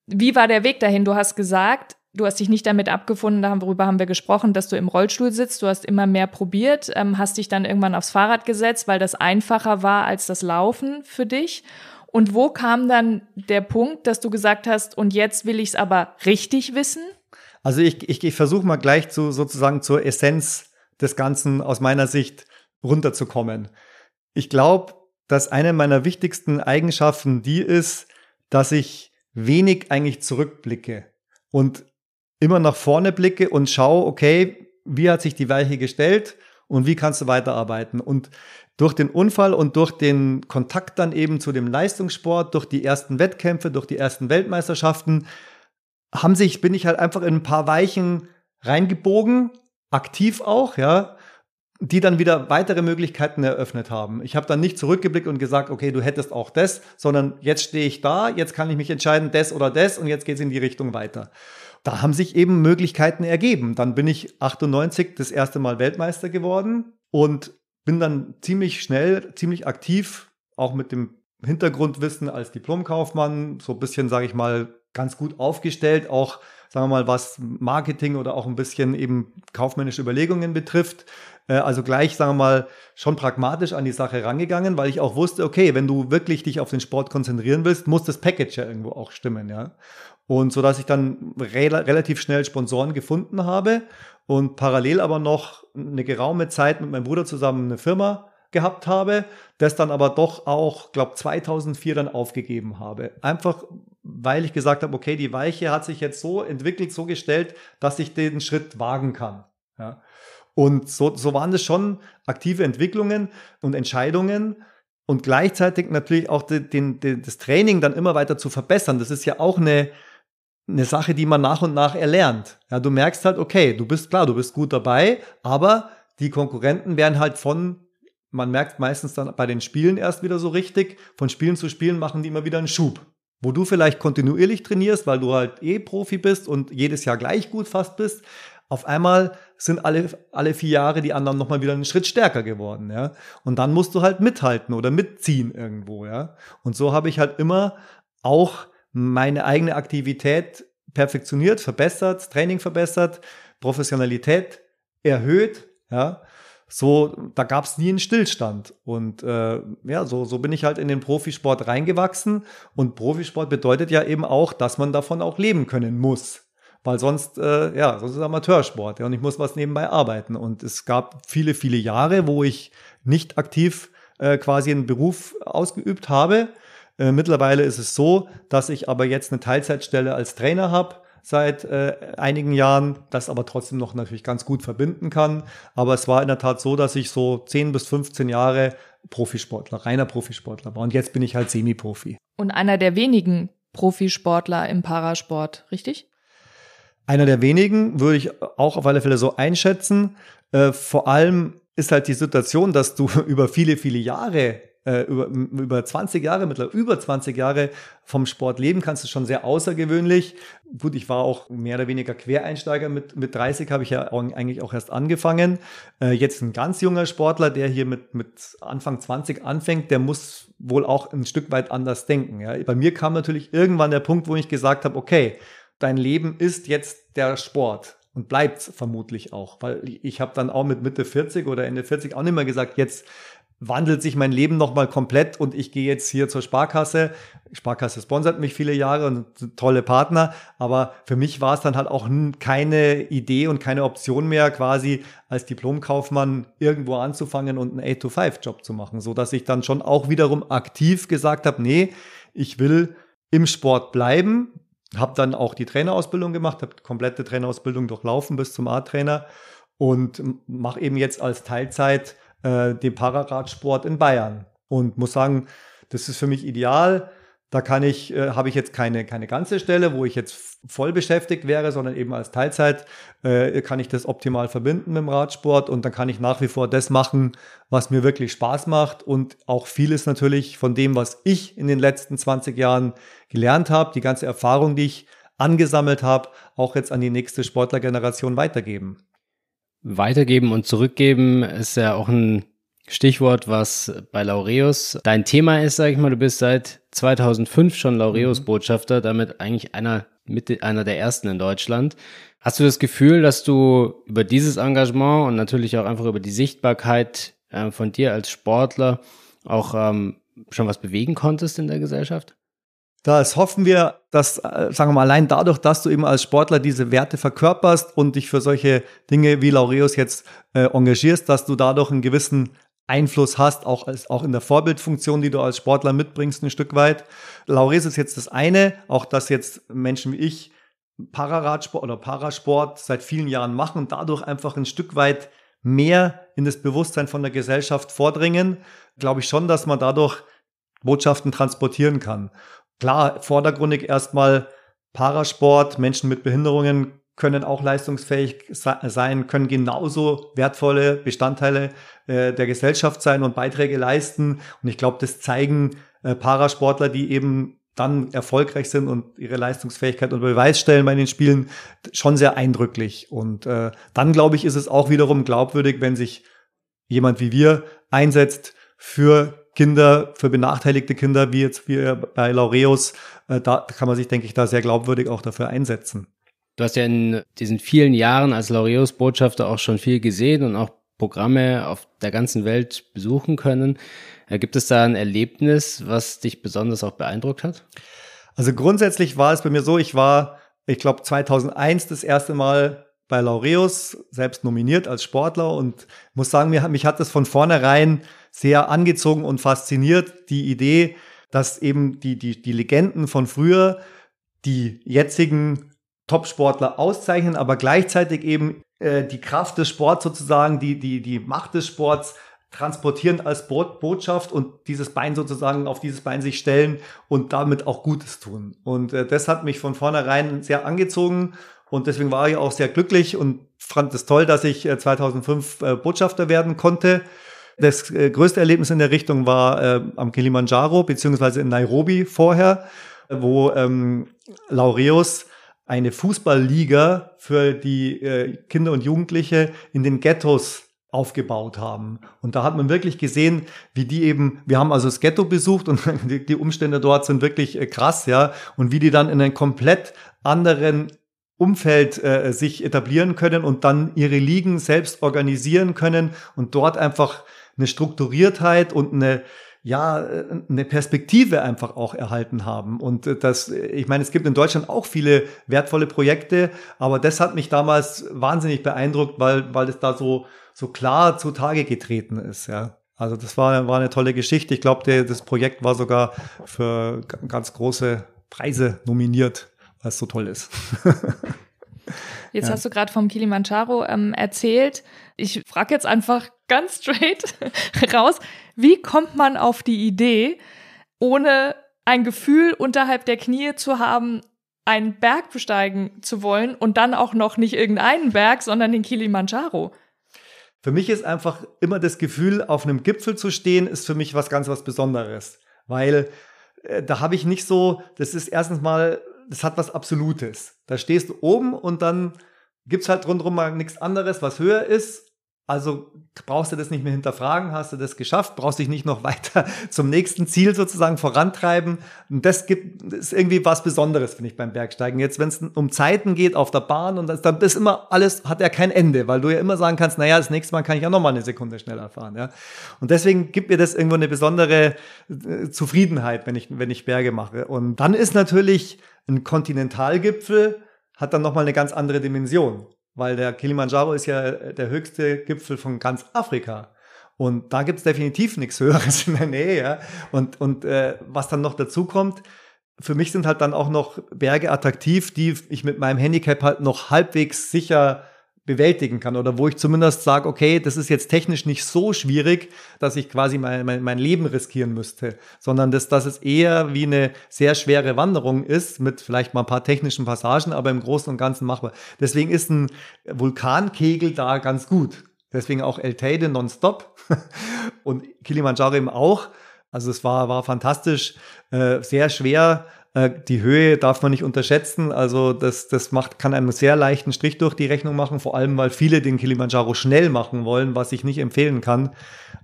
Wie war der Weg dahin? Du hast gesagt, Du hast dich nicht damit abgefunden, darüber haben wir gesprochen, dass du im Rollstuhl sitzt. Du hast immer mehr probiert, ähm, hast dich dann irgendwann aufs Fahrrad gesetzt, weil das einfacher war als das Laufen für dich. Und wo kam dann der Punkt, dass du gesagt hast, und jetzt will ich es aber richtig wissen? Also ich, ich, ich versuche mal gleich zu sozusagen zur Essenz des Ganzen aus meiner Sicht runterzukommen. Ich glaube, dass eine meiner wichtigsten Eigenschaften die ist, dass ich wenig eigentlich zurückblicke und immer nach vorne blicke und schaue, okay, wie hat sich die Weiche gestellt und wie kannst du weiterarbeiten? Und durch den Unfall und durch den Kontakt dann eben zu dem Leistungssport, durch die ersten Wettkämpfe, durch die ersten Weltmeisterschaften, haben sich, bin ich halt einfach in ein paar Weichen reingebogen, aktiv auch, ja, die dann wieder weitere Möglichkeiten eröffnet haben. Ich habe dann nicht zurückgeblickt und gesagt, okay, du hättest auch das, sondern jetzt stehe ich da, jetzt kann ich mich entscheiden, das oder das und jetzt geht es in die Richtung weiter da haben sich eben Möglichkeiten ergeben. Dann bin ich 98 das erste Mal Weltmeister geworden und bin dann ziemlich schnell, ziemlich aktiv, auch mit dem Hintergrundwissen als Diplomkaufmann, so ein bisschen, sage ich mal, ganz gut aufgestellt, auch, sagen wir mal, was Marketing oder auch ein bisschen eben kaufmännische Überlegungen betrifft. Äh, also gleich, sagen wir mal, schon pragmatisch an die Sache rangegangen, weil ich auch wusste, okay, wenn du wirklich dich auf den Sport konzentrieren willst, muss das Package ja irgendwo auch stimmen, ja. Und so dass ich dann re relativ schnell Sponsoren gefunden habe und parallel aber noch eine geraume Zeit mit meinem Bruder zusammen eine Firma gehabt habe, das dann aber doch auch, glaube 2004 dann aufgegeben habe. Einfach, weil ich gesagt habe, okay, die Weiche hat sich jetzt so entwickelt, so gestellt, dass ich den Schritt wagen kann. Ja. Und so, so waren das schon aktive Entwicklungen und Entscheidungen und gleichzeitig natürlich auch den, den, das Training dann immer weiter zu verbessern. Das ist ja auch eine, eine Sache, die man nach und nach erlernt. Ja, du merkst halt, okay, du bist klar, du bist gut dabei, aber die Konkurrenten werden halt von, man merkt meistens dann bei den Spielen erst wieder so richtig, von Spielen zu Spielen machen die immer wieder einen Schub. wo du vielleicht kontinuierlich trainierst, weil du halt eh Profi bist und jedes Jahr gleich gut fast bist, auf einmal sind alle, alle vier Jahre die anderen nochmal wieder einen Schritt stärker geworden, ja. Und dann musst du halt mithalten oder mitziehen irgendwo, ja. Und so habe ich halt immer auch meine eigene Aktivität perfektioniert, verbessert, Training verbessert, Professionalität erhöht, ja. So, da gab es nie einen Stillstand. Und äh, ja, so, so bin ich halt in den Profisport reingewachsen. Und Profisport bedeutet ja eben auch, dass man davon auch leben können muss weil sonst, äh, ja, sonst ist Amateursport ja, und ich muss was nebenbei arbeiten. Und es gab viele, viele Jahre, wo ich nicht aktiv äh, quasi einen Beruf ausgeübt habe. Äh, mittlerweile ist es so, dass ich aber jetzt eine Teilzeitstelle als Trainer habe seit äh, einigen Jahren, das aber trotzdem noch natürlich ganz gut verbinden kann. Aber es war in der Tat so, dass ich so 10 bis 15 Jahre Profisportler, reiner Profisportler war. Und jetzt bin ich halt Semi-Profi. Und einer der wenigen Profisportler im Parasport, richtig? Einer der wenigen würde ich auch auf alle Fälle so einschätzen. Äh, vor allem ist halt die Situation, dass du über viele, viele Jahre äh, über, über 20 Jahre, mittlerweile über 20 Jahre vom Sport leben kannst, ist schon sehr außergewöhnlich. Gut, ich war auch mehr oder weniger Quereinsteiger. Mit, mit 30 habe ich ja eigentlich auch erst angefangen. Äh, jetzt ein ganz junger Sportler, der hier mit, mit Anfang 20 anfängt, der muss wohl auch ein Stück weit anders denken. Ja. Bei mir kam natürlich irgendwann der Punkt, wo ich gesagt habe, okay, dein Leben ist jetzt der Sport und bleibt vermutlich auch, weil ich habe dann auch mit Mitte 40 oder Ende 40 auch nicht mehr gesagt, jetzt wandelt sich mein Leben nochmal komplett und ich gehe jetzt hier zur Sparkasse. Sparkasse sponsert mich viele Jahre und tolle Partner, aber für mich war es dann halt auch keine Idee und keine Option mehr, quasi als Diplomkaufmann irgendwo anzufangen und einen 8-to-5-Job zu machen, so dass ich dann schon auch wiederum aktiv gesagt habe, nee, ich will im Sport bleiben, habe dann auch die Trainerausbildung gemacht, habe komplette Trainerausbildung durchlaufen bis zum A-Trainer und mache eben jetzt als Teilzeit äh, den Pararadsport in Bayern. Und muss sagen, das ist für mich ideal. Da kann ich, äh, habe ich jetzt keine, keine ganze Stelle, wo ich jetzt voll beschäftigt wäre, sondern eben als Teilzeit äh, kann ich das optimal verbinden mit dem Radsport und dann kann ich nach wie vor das machen, was mir wirklich Spaß macht und auch vieles natürlich von dem, was ich in den letzten 20 Jahren gelernt habe, die ganze Erfahrung, die ich angesammelt habe, auch jetzt an die nächste Sportlergeneration weitergeben. Weitergeben und zurückgeben ist ja auch ein Stichwort, was bei Laureus dein Thema ist, sag ich mal. Du bist seit 2005 schon Laureus-Botschafter, mhm. damit eigentlich einer, mit, einer der ersten in Deutschland. Hast du das Gefühl, dass du über dieses Engagement und natürlich auch einfach über die Sichtbarkeit äh, von dir als Sportler auch ähm, schon was bewegen konntest in der Gesellschaft? Das hoffen wir, dass, äh, sagen wir mal, allein dadurch, dass du eben als Sportler diese Werte verkörperst und dich für solche Dinge wie Laureus jetzt äh, engagierst, dass du dadurch einen gewissen Einfluss hast, auch, als, auch in der Vorbildfunktion, die du als Sportler mitbringst, ein Stück weit. Laureus ist jetzt das eine, auch dass jetzt Menschen wie ich Pararadsport oder Parasport seit vielen Jahren machen und dadurch einfach ein Stück weit mehr in das Bewusstsein von der Gesellschaft vordringen, glaube ich schon, dass man dadurch Botschaften transportieren kann. Klar, vordergründig erstmal Parasport, Menschen mit Behinderungen können auch leistungsfähig sein, können genauso wertvolle Bestandteile äh, der Gesellschaft sein und Beiträge leisten. Und ich glaube, das zeigen äh, Parasportler, die eben dann erfolgreich sind und ihre Leistungsfähigkeit unter Beweis stellen bei den Spielen, schon sehr eindrücklich. Und äh, dann, glaube ich, ist es auch wiederum glaubwürdig, wenn sich jemand wie wir einsetzt für Kinder, für benachteiligte Kinder, wie jetzt wie bei Laureus. Äh, da kann man sich, denke ich, da sehr glaubwürdig auch dafür einsetzen. Du hast ja in diesen vielen Jahren als Laureus-Botschafter auch schon viel gesehen und auch Programme auf der ganzen Welt besuchen können. Äh, gibt es da ein Erlebnis, was dich besonders auch beeindruckt hat? Also grundsätzlich war es bei mir so, ich war, ich glaube, 2001 das erste Mal bei Laureus, selbst nominiert als Sportler und muss sagen, mich hat das von vornherein sehr angezogen und fasziniert, die Idee, dass eben die, die, die Legenden von früher, die jetzigen Top-Sportler auszeichnen, aber gleichzeitig eben äh, die Kraft des Sports sozusagen, die, die, die Macht des Sports transportieren als Botschaft und dieses Bein sozusagen auf dieses Bein sich stellen und damit auch Gutes tun. Und äh, das hat mich von vornherein sehr angezogen und deswegen war ich auch sehr glücklich und fand es toll, dass ich äh, 2005 äh, Botschafter werden konnte. Das äh, größte Erlebnis in der Richtung war äh, am Kilimanjaro beziehungsweise in Nairobi vorher wo ähm, Laureus eine Fußballliga für die äh, Kinder und Jugendliche in den Ghettos aufgebaut haben. Und da hat man wirklich gesehen, wie die eben, wir haben also das Ghetto besucht und die, Umstände dort sind wirklich äh, krass, ja, und wie die dann in einem komplett anderen Umfeld äh, sich etablieren können und dann ihre Ligen selbst organisieren können und dort einfach eine Strukturiertheit und eine ja, eine Perspektive einfach auch erhalten haben. Und äh, das, ich meine, es gibt in Deutschland auch viele wertvolle Projekte, aber das hat mich damals wahnsinnig beeindruckt, weil, weil es da so, so klar zutage getreten ist, ja. Also das war, war eine tolle Geschichte. Ich glaube, das Projekt war sogar für ganz große Preise nominiert, es so toll ist. Jetzt ja. hast du gerade vom Kilimanjaro ähm, erzählt. Ich frage jetzt einfach ganz straight raus, wie kommt man auf die Idee, ohne ein Gefühl unterhalb der Knie zu haben, einen Berg besteigen zu wollen und dann auch noch nicht irgendeinen Berg, sondern den Kilimanjaro? Für mich ist einfach immer das Gefühl, auf einem Gipfel zu stehen, ist für mich was ganz was Besonderes, weil äh, da habe ich nicht so, das ist erstens mal das hat was Absolutes. Da stehst du oben und dann gibt es halt rundherum mal nichts anderes, was höher ist. Also brauchst du das nicht mehr hinterfragen, hast du das geschafft, brauchst dich nicht noch weiter zum nächsten Ziel sozusagen vorantreiben. Und das gibt, das ist irgendwie was Besonderes, finde ich, beim Bergsteigen. Jetzt, wenn es um Zeiten geht auf der Bahn und das, dann ist immer alles, hat ja kein Ende, weil du ja immer sagen kannst, naja, das nächste Mal kann ich ja noch mal eine Sekunde schneller fahren, ja. Und deswegen gibt mir das irgendwo eine besondere äh, Zufriedenheit, wenn ich, wenn ich Berge mache. Und dann ist natürlich ein Kontinentalgipfel hat dann nochmal eine ganz andere Dimension, weil der Kilimanjaro ist ja der höchste Gipfel von ganz Afrika. Und da gibt es definitiv nichts Höheres in der Nähe. Ja? Und, und äh, was dann noch dazu kommt, für mich sind halt dann auch noch Berge attraktiv, die ich mit meinem Handicap halt noch halbwegs sicher bewältigen kann oder wo ich zumindest sage, okay, das ist jetzt technisch nicht so schwierig, dass ich quasi mein, mein, mein Leben riskieren müsste, sondern dass, dass es eher wie eine sehr schwere Wanderung ist, mit vielleicht mal ein paar technischen Passagen, aber im Großen und Ganzen machbar. Deswegen ist ein Vulkankegel da ganz gut. Deswegen auch El Teide nonstop und Kilimanjaro eben auch. Also es war, war fantastisch, äh, sehr schwer, die Höhe darf man nicht unterschätzen. Also das, das macht, kann einen sehr leichten Strich durch die Rechnung machen, vor allem weil viele den Kilimanjaro schnell machen wollen, was ich nicht empfehlen kann,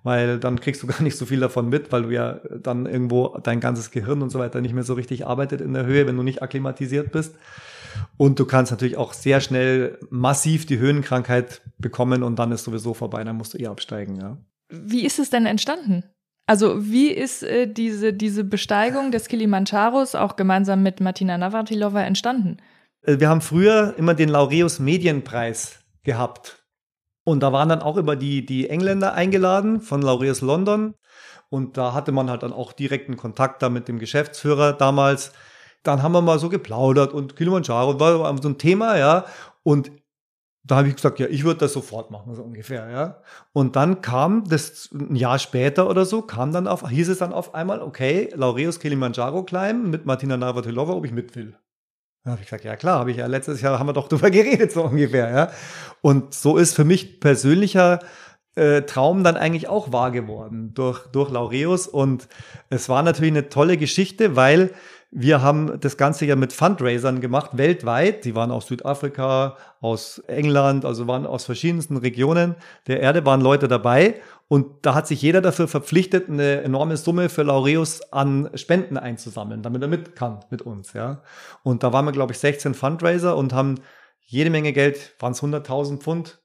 weil dann kriegst du gar nicht so viel davon mit, weil du ja dann irgendwo dein ganzes Gehirn und so weiter nicht mehr so richtig arbeitet in der Höhe, wenn du nicht akklimatisiert bist. Und du kannst natürlich auch sehr schnell massiv die Höhenkrankheit bekommen und dann ist sowieso vorbei, dann musst du eh absteigen, ja. Wie ist es denn entstanden? Also wie ist äh, diese, diese Besteigung des Kilimanjaros auch gemeinsam mit Martina Navratilova entstanden? Äh, wir haben früher immer den Laureus Medienpreis gehabt. Und da waren dann auch immer die, die Engländer eingeladen von Laureus London. Und da hatte man halt dann auch direkten Kontakt da mit dem Geschäftsführer damals. Dann haben wir mal so geplaudert und Kilimanjaro war so ein Thema, ja. Und da habe ich gesagt, ja, ich würde das sofort machen, so ungefähr, ja. Und dann kam das ein Jahr später oder so, kam dann auf, hieß es dann auf einmal, okay, Laureus Kilimanjaro climben mit Martina Navratilova, ob ich mit will. Da habe ich gesagt, ja klar, habe ich ja letztes Jahr haben wir doch drüber geredet, so ungefähr, ja. Und so ist für mich persönlicher äh, Traum dann eigentlich auch wahr geworden durch, durch Laureus. Und es war natürlich eine tolle Geschichte, weil wir haben das Ganze ja mit Fundraisern gemacht, weltweit. Die waren aus Südafrika, aus England, also waren aus verschiedensten Regionen der Erde, waren Leute dabei. Und da hat sich jeder dafür verpflichtet, eine enorme Summe für Laureus an Spenden einzusammeln, damit er mit kann mit uns. Ja. Und da waren wir, glaube ich, 16 Fundraiser und haben jede Menge Geld, waren es 100.000 Pfund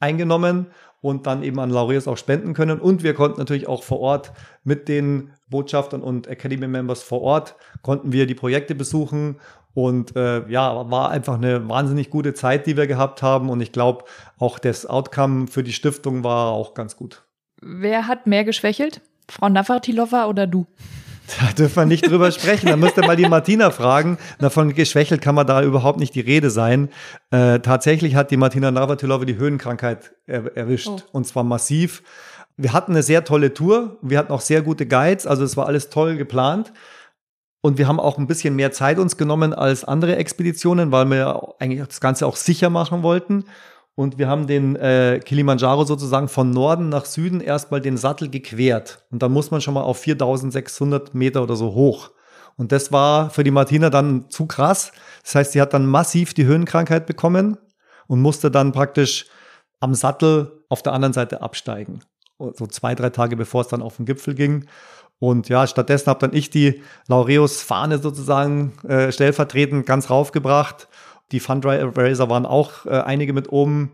eingenommen und dann eben an Laureus auch spenden können. Und wir konnten natürlich auch vor Ort mit den Botschaftern und Academy Members vor Ort, konnten wir die Projekte besuchen. Und äh, ja, war einfach eine wahnsinnig gute Zeit, die wir gehabt haben. Und ich glaube, auch das Outcome für die Stiftung war auch ganz gut. Wer hat mehr geschwächelt? Frau Navratilova oder du? Da dürfen wir nicht drüber sprechen. Da müsst ihr mal die Martina fragen. Davon geschwächelt kann man da überhaupt nicht die Rede sein. Äh, tatsächlich hat die Martina Navratilova die Höhenkrankheit er erwischt. Oh. Und zwar massiv. Wir hatten eine sehr tolle Tour. Wir hatten auch sehr gute Guides. Also es war alles toll geplant. Und wir haben auch ein bisschen mehr Zeit uns genommen als andere Expeditionen, weil wir eigentlich das Ganze auch sicher machen wollten. Und wir haben den äh, Kilimanjaro sozusagen von Norden nach Süden erstmal den Sattel gequert. Und dann muss man schon mal auf 4600 Meter oder so hoch. Und das war für die Martina dann zu krass. Das heißt, sie hat dann massiv die Höhenkrankheit bekommen und musste dann praktisch am Sattel auf der anderen Seite absteigen. So zwei, drei Tage bevor es dann auf den Gipfel ging. Und ja, stattdessen habe dann ich die Laureus-Fahne sozusagen äh, stellvertretend ganz raufgebracht. Die Fundraiser waren auch äh, einige mit oben.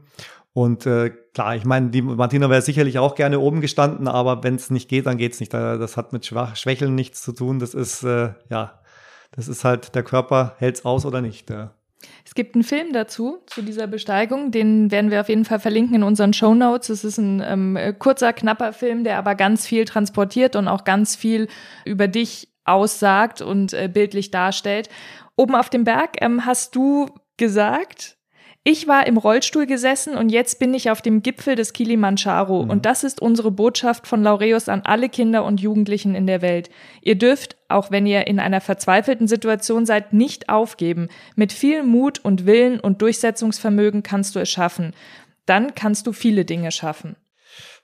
Und äh, klar, ich meine, die Martina wäre sicherlich auch gerne oben gestanden, aber wenn es nicht geht, dann geht's nicht. Das hat mit Schwach Schwächeln nichts zu tun. Das ist, äh, ja, das ist halt, der Körper hält's aus oder nicht. Ja. Es gibt einen Film dazu, zu dieser Besteigung. Den werden wir auf jeden Fall verlinken in unseren Show Notes. Es ist ein ähm, kurzer, knapper Film, der aber ganz viel transportiert und auch ganz viel über dich aussagt und äh, bildlich darstellt. Oben auf dem Berg ähm, hast du gesagt, ich war im Rollstuhl gesessen und jetzt bin ich auf dem Gipfel des Kilimanjaro. Mhm. Und das ist unsere Botschaft von Laureus an alle Kinder und Jugendlichen in der Welt. Ihr dürft, auch wenn ihr in einer verzweifelten Situation seid, nicht aufgeben. Mit viel Mut und Willen und Durchsetzungsvermögen kannst du es schaffen. Dann kannst du viele Dinge schaffen.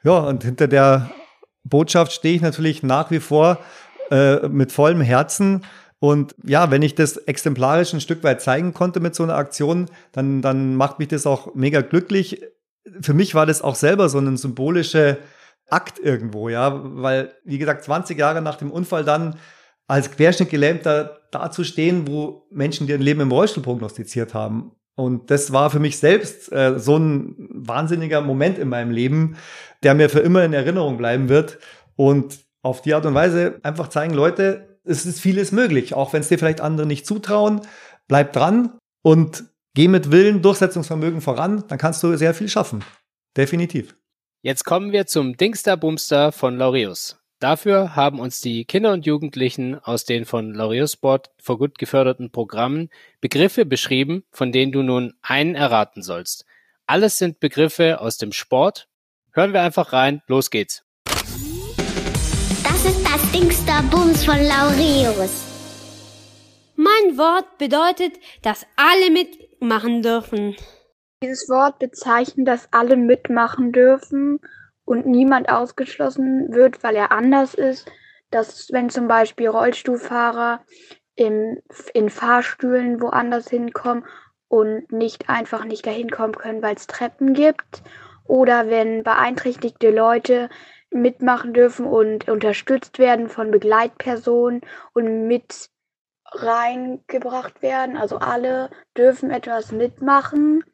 Ja, und hinter der Botschaft stehe ich natürlich nach wie vor äh, mit vollem Herzen und ja, wenn ich das exemplarisch ein Stück weit zeigen konnte mit so einer Aktion, dann, dann macht mich das auch mega glücklich. Für mich war das auch selber so ein symbolischer Akt irgendwo, ja, weil, wie gesagt, 20 Jahre nach dem Unfall dann als Querschnittgelähmter dazustehen, wo Menschen ihr Leben im Rollstuhl prognostiziert haben. Und das war für mich selbst äh, so ein wahnsinniger Moment in meinem Leben, der mir für immer in Erinnerung bleiben wird. Und auf die Art und Weise einfach zeigen, Leute, es ist vieles möglich, auch wenn es dir vielleicht andere nicht zutrauen. Bleib dran und geh mit Willen, Durchsetzungsvermögen voran, dann kannst du sehr viel schaffen. Definitiv. Jetzt kommen wir zum Dingster Boomster von Laureus. Dafür haben uns die Kinder und Jugendlichen aus den von Laureus Sport for Good geförderten Programmen Begriffe beschrieben, von denen du nun einen erraten sollst. Alles sind Begriffe aus dem Sport. Hören wir einfach rein, los geht's. Dingster Bums von Laureus. Mein Wort bedeutet, dass alle mitmachen dürfen. Dieses Wort bezeichnet, dass alle mitmachen dürfen und niemand ausgeschlossen wird, weil er anders ist. Dass wenn zum Beispiel Rollstuhlfahrer im, in Fahrstühlen woanders hinkommen und nicht einfach nicht dahin kommen können, weil es Treppen gibt. Oder wenn beeinträchtigte Leute mitmachen dürfen und unterstützt werden von Begleitpersonen und mit reingebracht werden. Also alle dürfen etwas mitmachen.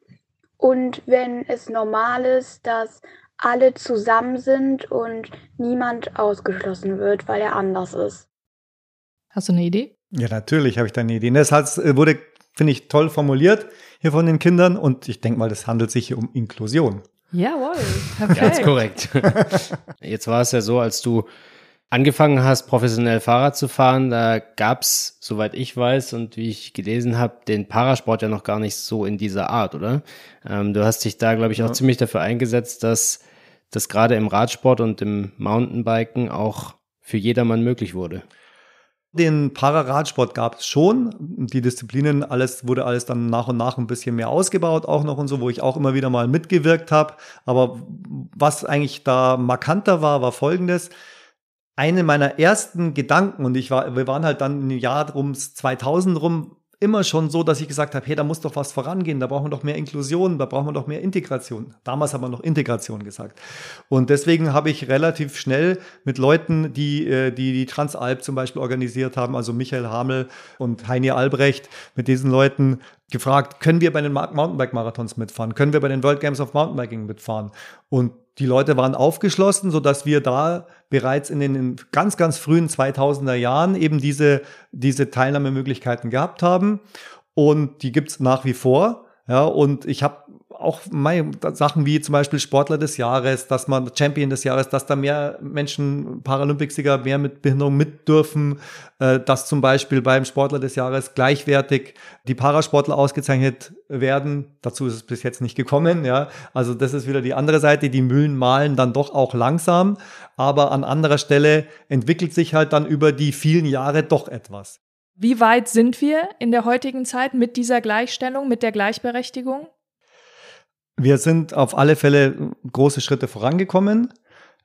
Und wenn es normal ist, dass alle zusammen sind und niemand ausgeschlossen wird, weil er anders ist. Hast du eine Idee? Ja, natürlich habe ich da eine Idee. Das äh, wurde, finde ich, toll formuliert hier von den Kindern und ich denke mal, das handelt sich hier um Inklusion. Jawohl. Perfekt. Ganz korrekt. Jetzt war es ja so, als du angefangen hast, professionell Fahrrad zu fahren, da gab's, soweit ich weiß und wie ich gelesen habe, den Parasport ja noch gar nicht so in dieser Art, oder? Ähm, du hast dich da, glaube ich, auch ja. ziemlich dafür eingesetzt, dass das gerade im Radsport und im Mountainbiken auch für jedermann möglich wurde. Den Pararadsport gab es schon. Die Disziplinen, alles wurde alles dann nach und nach ein bisschen mehr ausgebaut, auch noch und so, wo ich auch immer wieder mal mitgewirkt habe. Aber was eigentlich da markanter war, war folgendes. Eine meiner ersten Gedanken, und ich war, wir waren halt dann im Jahr drum 2000 rum, immer schon so, dass ich gesagt habe, hey, da muss doch was vorangehen, da brauchen wir doch mehr Inklusion, da brauchen wir doch mehr Integration. Damals haben wir noch Integration gesagt. Und deswegen habe ich relativ schnell mit Leuten, die äh, die, die Transalp zum Beispiel organisiert haben, also Michael Hamel und Heini Albrecht, mit diesen Leuten gefragt, können wir bei den Mountainbike-Marathons mitfahren? Können wir bei den World Games of Mountainbiking mitfahren? Und die Leute waren aufgeschlossen, so dass wir da bereits in den ganz, ganz frühen 2000er Jahren eben diese, diese Teilnahmemöglichkeiten gehabt haben. Und die gibt's nach wie vor. Ja, und ich habe auch Sachen wie zum Beispiel Sportler des Jahres, dass man Champion des Jahres, dass da mehr Menschen, Paralympicsieger mehr mit Behinderung mit dürfen, äh, dass zum Beispiel beim Sportler des Jahres gleichwertig die Parasportler ausgezeichnet werden. Dazu ist es bis jetzt nicht gekommen, ja. Also das ist wieder die andere Seite. Die Mühlen malen dann doch auch langsam, aber an anderer Stelle entwickelt sich halt dann über die vielen Jahre doch etwas. Wie weit sind wir in der heutigen Zeit mit dieser Gleichstellung, mit der Gleichberechtigung? Wir sind auf alle Fälle große Schritte vorangekommen,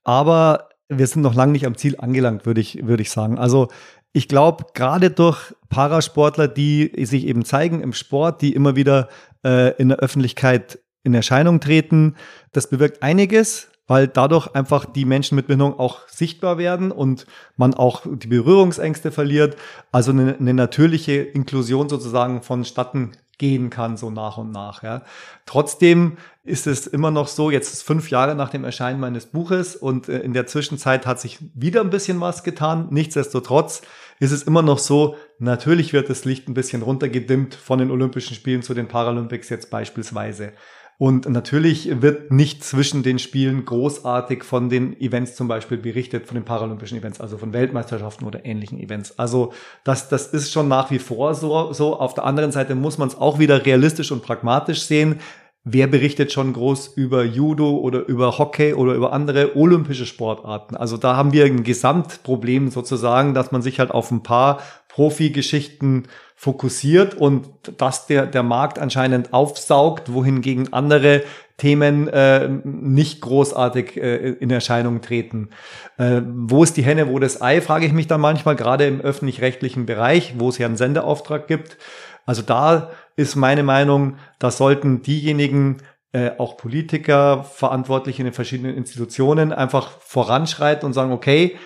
aber wir sind noch lange nicht am Ziel angelangt, würde ich, würde ich sagen. Also ich glaube, gerade durch Parasportler, die sich eben zeigen im Sport, die immer wieder äh, in der Öffentlichkeit in Erscheinung treten, das bewirkt einiges, weil dadurch einfach die Menschen mit Behinderung auch sichtbar werden und man auch die Berührungsängste verliert. Also eine, eine natürliche Inklusion sozusagen vonstatten gehen kann, so nach und nach. Ja. Trotzdem ist es immer noch so, jetzt ist fünf Jahre nach dem Erscheinen meines Buches und äh, in der Zwischenzeit hat sich wieder ein bisschen was getan. Nichtsdestotrotz ist es immer noch so, natürlich wird das Licht ein bisschen runtergedimmt von den Olympischen Spielen zu den Paralympics jetzt beispielsweise. Und natürlich wird nicht zwischen den Spielen großartig von den Events zum Beispiel berichtet, von den paralympischen Events, also von Weltmeisterschaften oder ähnlichen Events. Also das, das ist schon nach wie vor so. so. Auf der anderen Seite muss man es auch wieder realistisch und pragmatisch sehen. Wer berichtet schon groß über Judo oder über Hockey oder über andere olympische Sportarten? Also da haben wir ein Gesamtproblem sozusagen, dass man sich halt auf ein paar Profi-Geschichten fokussiert und dass der, der Markt anscheinend aufsaugt, wohingegen andere Themen äh, nicht großartig äh, in Erscheinung treten. Äh, wo ist die Henne, wo das Ei, frage ich mich dann manchmal, gerade im öffentlich-rechtlichen Bereich, wo es ja einen Sendeauftrag gibt. Also da ist meine Meinung, da sollten diejenigen, äh, auch Politiker, Verantwortliche in den verschiedenen Institutionen einfach voranschreiten und sagen, okay,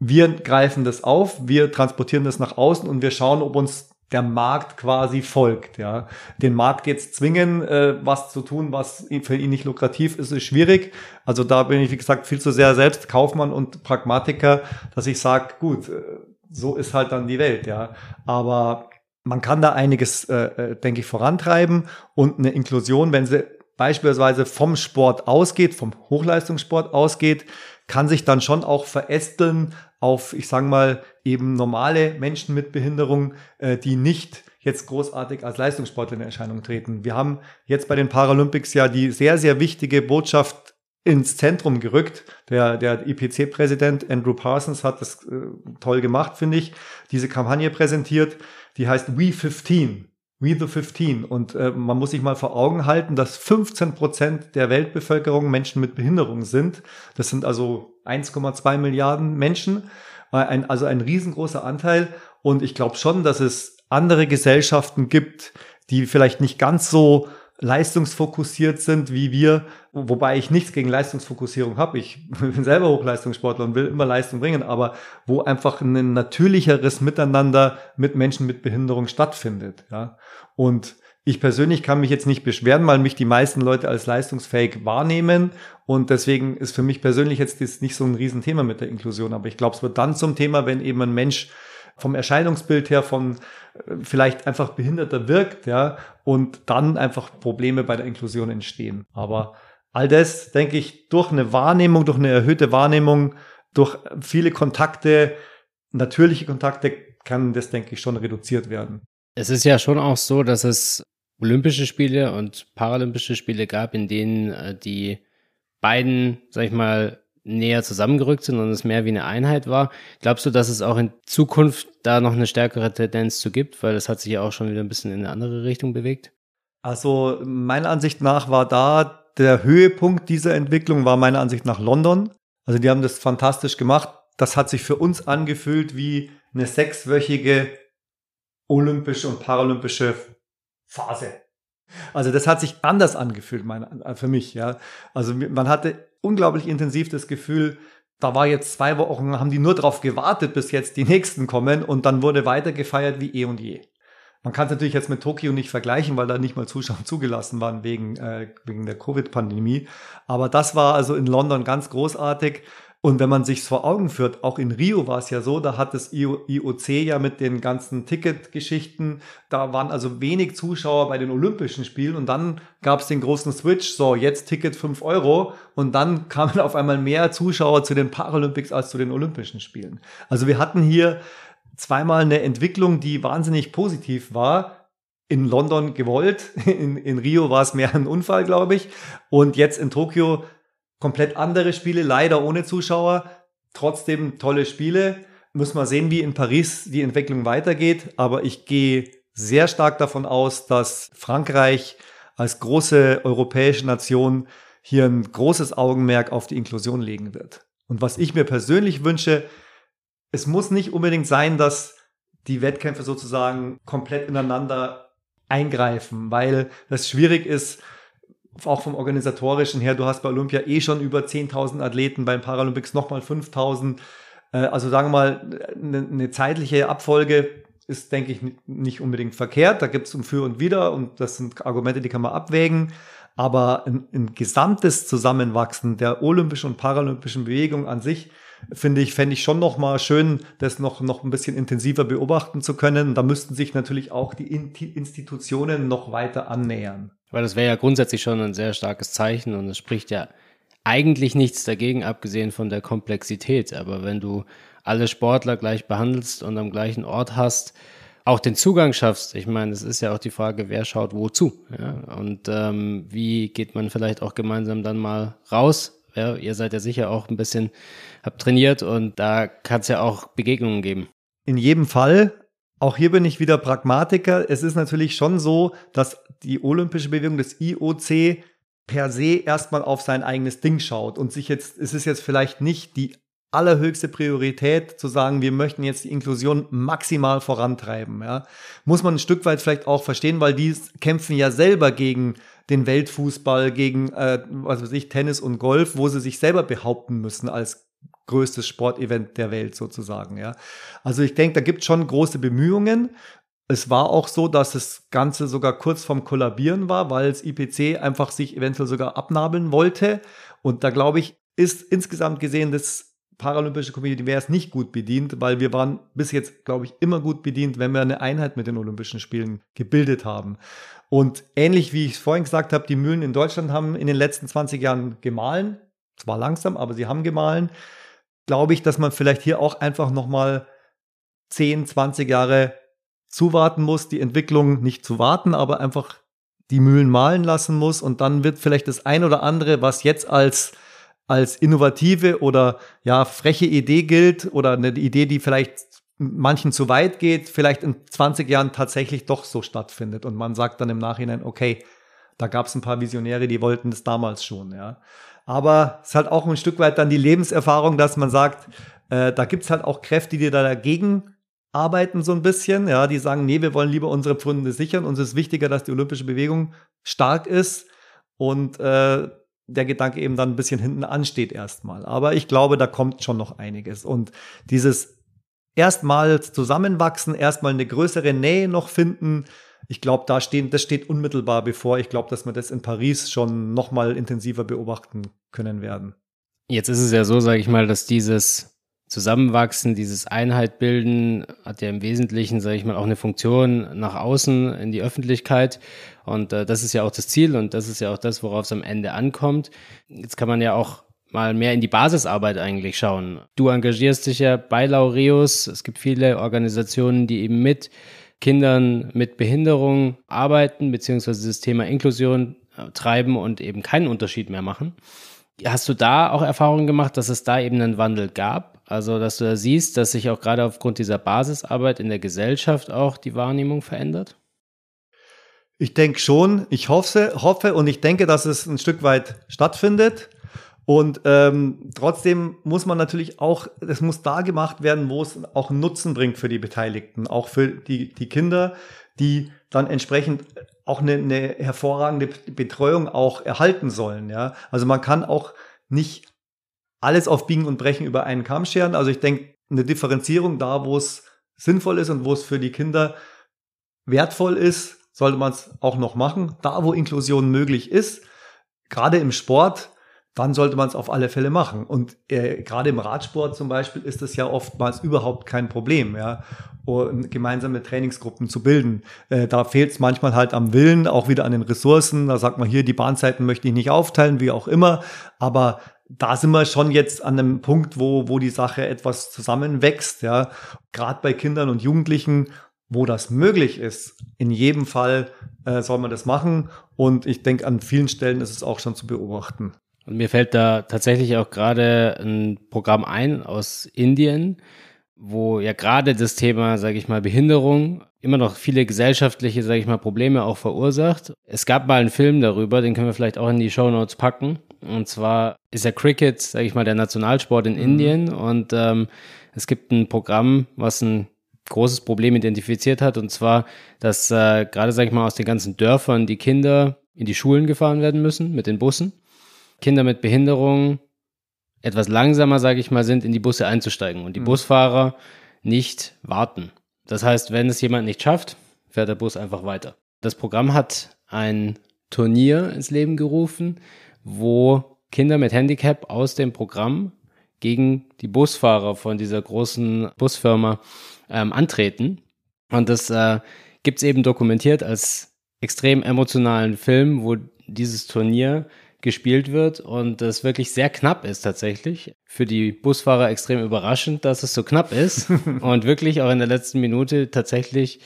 wir greifen das auf, wir transportieren das nach außen und wir schauen, ob uns der Markt quasi folgt. Ja, den Markt jetzt zwingen, äh, was zu tun, was für ihn nicht lukrativ ist, ist schwierig. Also da bin ich wie gesagt viel zu sehr selbst Kaufmann und Pragmatiker, dass ich sage, gut, äh, so ist halt dann die Welt. Ja, aber man kann da einiges, äh, äh, denke ich, vorantreiben und eine Inklusion, wenn sie beispielsweise vom Sport ausgeht, vom Hochleistungssport ausgeht, kann sich dann schon auch verästeln auf, ich sage mal, eben normale Menschen mit Behinderung, äh, die nicht jetzt großartig als Leistungssportler in Erscheinung treten. Wir haben jetzt bei den Paralympics ja die sehr, sehr wichtige Botschaft ins Zentrum gerückt. Der, der IPC-Präsident Andrew Parsons hat das äh, toll gemacht, finde ich, diese Kampagne präsentiert die heißt We 15. We the 15. Und äh, man muss sich mal vor Augen halten, dass 15 Prozent der Weltbevölkerung Menschen mit Behinderung sind. Das sind also 1,2 Milliarden Menschen. Äh, ein, also ein riesengroßer Anteil. Und ich glaube schon, dass es andere Gesellschaften gibt, die vielleicht nicht ganz so leistungsfokussiert sind wie wir, wobei ich nichts gegen Leistungsfokussierung habe. Ich bin selber Hochleistungssportler und will immer Leistung bringen, aber wo einfach ein natürlicheres Miteinander mit Menschen mit Behinderung stattfindet. Ja? Und ich persönlich kann mich jetzt nicht beschweren, weil mich die meisten Leute als leistungsfähig wahrnehmen. Und deswegen ist für mich persönlich jetzt nicht so ein Riesenthema mit der Inklusion. Aber ich glaube, es wird dann zum Thema, wenn eben ein Mensch vom Erscheinungsbild her von äh, vielleicht einfach behinderter wirkt, ja, und dann einfach Probleme bei der Inklusion entstehen. Aber all das, denke ich, durch eine Wahrnehmung, durch eine erhöhte Wahrnehmung, durch viele Kontakte, natürliche Kontakte, kann das, denke ich, schon reduziert werden. Es ist ja schon auch so, dass es Olympische Spiele und Paralympische Spiele gab, in denen äh, die beiden, sag ich mal, näher zusammengerückt sind und es mehr wie eine Einheit war. Glaubst du, dass es auch in Zukunft da noch eine stärkere Tendenz zu gibt? Weil das hat sich ja auch schon wieder ein bisschen in eine andere Richtung bewegt. Also meiner Ansicht nach war da der Höhepunkt dieser Entwicklung war meiner Ansicht nach London. Also die haben das fantastisch gemacht. Das hat sich für uns angefühlt wie eine sechswöchige olympische und paralympische Phase. Also das hat sich anders angefühlt mein, für mich. Ja, also man hatte unglaublich intensiv das Gefühl, da war jetzt zwei Wochen, haben die nur darauf gewartet, bis jetzt die nächsten kommen und dann wurde weiter gefeiert wie eh und je. Man kann es natürlich jetzt mit Tokio nicht vergleichen, weil da nicht mal Zuschauer zugelassen waren wegen, äh, wegen der Covid-Pandemie. Aber das war also in London ganz großartig. Und wenn man sich vor Augen führt, auch in Rio war es ja so, da hat das IOC ja mit den ganzen Ticketgeschichten, da waren also wenig Zuschauer bei den Olympischen Spielen und dann gab es den großen Switch, so jetzt Ticket 5 Euro und dann kamen auf einmal mehr Zuschauer zu den Paralympics als zu den Olympischen Spielen. Also wir hatten hier zweimal eine Entwicklung, die wahnsinnig positiv war, in London gewollt. In, in Rio war es mehr ein Unfall, glaube ich. Und jetzt in Tokio komplett andere Spiele, leider ohne Zuschauer. Trotzdem tolle Spiele. Muss man sehen, wie in Paris die Entwicklung weitergeht. Aber ich gehe sehr stark davon aus, dass Frankreich als große europäische Nation hier ein großes Augenmerk auf die Inklusion legen wird. Und was ich mir persönlich wünsche, es muss nicht unbedingt sein, dass die Wettkämpfe sozusagen komplett ineinander eingreifen, weil das schwierig ist, auch vom organisatorischen her. Du hast bei Olympia eh schon über 10.000 Athleten, beim Paralympics nochmal 5.000. Äh, also sagen wir mal, eine, zeitliche Abfolge ist, denke ich, nicht unbedingt verkehrt. Da gibt es um Für und Wider und das sind Argumente, die kann man abwägen. Aber ein, ein gesamtes Zusammenwachsen der olympischen und paralympischen Bewegung an sich finde ich, fände ich schon noch mal schön, das noch, noch ein bisschen intensiver beobachten zu können. Da müssten sich natürlich auch die Institutionen noch weiter annähern. Weil das wäre ja grundsätzlich schon ein sehr starkes Zeichen und es spricht ja eigentlich nichts dagegen, abgesehen von der Komplexität. Aber wenn du alle Sportler gleich behandelst und am gleichen Ort hast, auch den Zugang schaffst. Ich meine, es ist ja auch die Frage, wer schaut wozu. Ja? Und ähm, wie geht man vielleicht auch gemeinsam dann mal raus? Ja, ihr seid ja sicher auch ein bisschen, habt trainiert und da kann es ja auch Begegnungen geben. In jedem Fall. Auch hier bin ich wieder Pragmatiker. Es ist natürlich schon so, dass die olympische Bewegung des IOC per se erstmal auf sein eigenes Ding schaut und sich jetzt, es ist jetzt vielleicht nicht die allerhöchste Priorität zu sagen, wir möchten jetzt die Inklusion maximal vorantreiben. Ja. Muss man ein Stück weit vielleicht auch verstehen, weil die kämpfen ja selber gegen den Weltfußball, gegen äh, was weiß ich, Tennis und Golf, wo sie sich selber behaupten müssen als größtes Sportevent der Welt sozusagen. Ja. Also ich denke, da gibt es schon große Bemühungen. Es war auch so, dass das Ganze sogar kurz vorm Kollabieren war, weil das IPC einfach sich eventuell sogar abnabeln wollte. Und da glaube ich, ist insgesamt gesehen das Paralympische Komitee wäre es nicht gut bedient, weil wir waren bis jetzt, glaube ich, immer gut bedient, wenn wir eine Einheit mit den Olympischen Spielen gebildet haben. Und ähnlich wie ich es vorhin gesagt habe, die Mühlen in Deutschland haben in den letzten 20 Jahren gemahlen. Zwar langsam, aber sie haben gemahlen. Glaube ich, dass man vielleicht hier auch einfach nochmal 10, 20 Jahre zuwarten muss, die Entwicklung nicht zu warten, aber einfach die Mühlen mahlen lassen muss. Und dann wird vielleicht das ein oder andere, was jetzt als als innovative oder ja freche Idee gilt oder eine Idee, die vielleicht manchen zu weit geht, vielleicht in 20 Jahren tatsächlich doch so stattfindet und man sagt dann im Nachhinein, okay, da gab es ein paar Visionäre, die wollten das damals schon, ja. Aber es ist halt auch ein Stück weit dann die Lebenserfahrung, dass man sagt, äh, da gibt es halt auch Kräfte, die da dagegen arbeiten so ein bisschen, ja, die sagen, nee, wir wollen lieber unsere Pfunde sichern, uns ist wichtiger, dass die olympische Bewegung stark ist und äh, der Gedanke eben dann ein bisschen hinten ansteht erstmal. Aber ich glaube, da kommt schon noch einiges. Und dieses erstmal zusammenwachsen, erstmal eine größere Nähe noch finden, ich glaube, da stehen, das steht unmittelbar bevor. Ich glaube, dass wir das in Paris schon noch mal intensiver beobachten können werden. Jetzt ist es ja so, sage ich mal, dass dieses Zusammenwachsen, dieses Einheit bilden, hat ja im Wesentlichen, sage ich mal, auch eine Funktion nach außen in die Öffentlichkeit. Und äh, das ist ja auch das Ziel und das ist ja auch das, worauf es am Ende ankommt. Jetzt kann man ja auch mal mehr in die Basisarbeit eigentlich schauen. Du engagierst dich ja bei Laureus. Es gibt viele Organisationen, die eben mit Kindern mit Behinderung arbeiten, beziehungsweise das Thema Inklusion äh, treiben und eben keinen Unterschied mehr machen. Hast du da auch Erfahrungen gemacht, dass es da eben einen Wandel gab? Also, dass du da siehst, dass sich auch gerade aufgrund dieser Basisarbeit in der Gesellschaft auch die Wahrnehmung verändert? Ich denke schon, ich hoffe, hoffe und ich denke, dass es ein Stück weit stattfindet. Und ähm, trotzdem muss man natürlich auch, es muss da gemacht werden, wo es auch Nutzen bringt für die Beteiligten, auch für die, die Kinder, die dann entsprechend auch eine, eine hervorragende Betreuung auch erhalten sollen. Ja, also man kann auch nicht alles auf Biegen und Brechen über einen Kamm scheren. Also ich denke, eine Differenzierung da, wo es sinnvoll ist und wo es für die Kinder wertvoll ist, sollte man es auch noch machen. Da, wo Inklusion möglich ist, gerade im Sport, dann sollte man es auf alle Fälle machen. Und äh, gerade im Radsport zum Beispiel ist es ja oftmals überhaupt kein Problem, ja, und gemeinsame Trainingsgruppen zu bilden. Äh, da fehlt es manchmal halt am Willen, auch wieder an den Ressourcen. Da sagt man hier, die Bahnzeiten möchte ich nicht aufteilen, wie auch immer. Aber da sind wir schon jetzt an einem Punkt, wo, wo die Sache etwas zusammenwächst, ja. Gerade bei Kindern und Jugendlichen, wo das möglich ist, in jedem Fall äh, soll man das machen. Und ich denke, an vielen Stellen ist es auch schon zu beobachten. Und mir fällt da tatsächlich auch gerade ein Programm ein aus Indien, wo ja gerade das Thema, sage ich mal, Behinderung immer noch viele gesellschaftliche, sage ich mal, Probleme auch verursacht. Es gab mal einen Film darüber, den können wir vielleicht auch in die Show Notes packen. Und zwar ist ja Cricket, sage ich mal, der Nationalsport in mhm. Indien. Und ähm, es gibt ein Programm, was ein großes Problem identifiziert hat. Und zwar, dass äh, gerade, sage ich mal, aus den ganzen Dörfern die Kinder in die Schulen gefahren werden müssen mit den Bussen. Kinder mit Behinderung etwas langsamer, sage ich mal, sind, in die Busse einzusteigen und die mhm. Busfahrer nicht warten. Das heißt, wenn es jemand nicht schafft, fährt der Bus einfach weiter. Das Programm hat ein Turnier ins Leben gerufen, wo Kinder mit Handicap aus dem Programm gegen die Busfahrer von dieser großen Busfirma ähm, antreten. Und das äh, gibt es eben dokumentiert als extrem emotionalen Film, wo dieses Turnier gespielt wird und das wirklich sehr knapp ist tatsächlich. Für die Busfahrer extrem überraschend, dass es so knapp ist und wirklich auch in der letzten Minute tatsächlich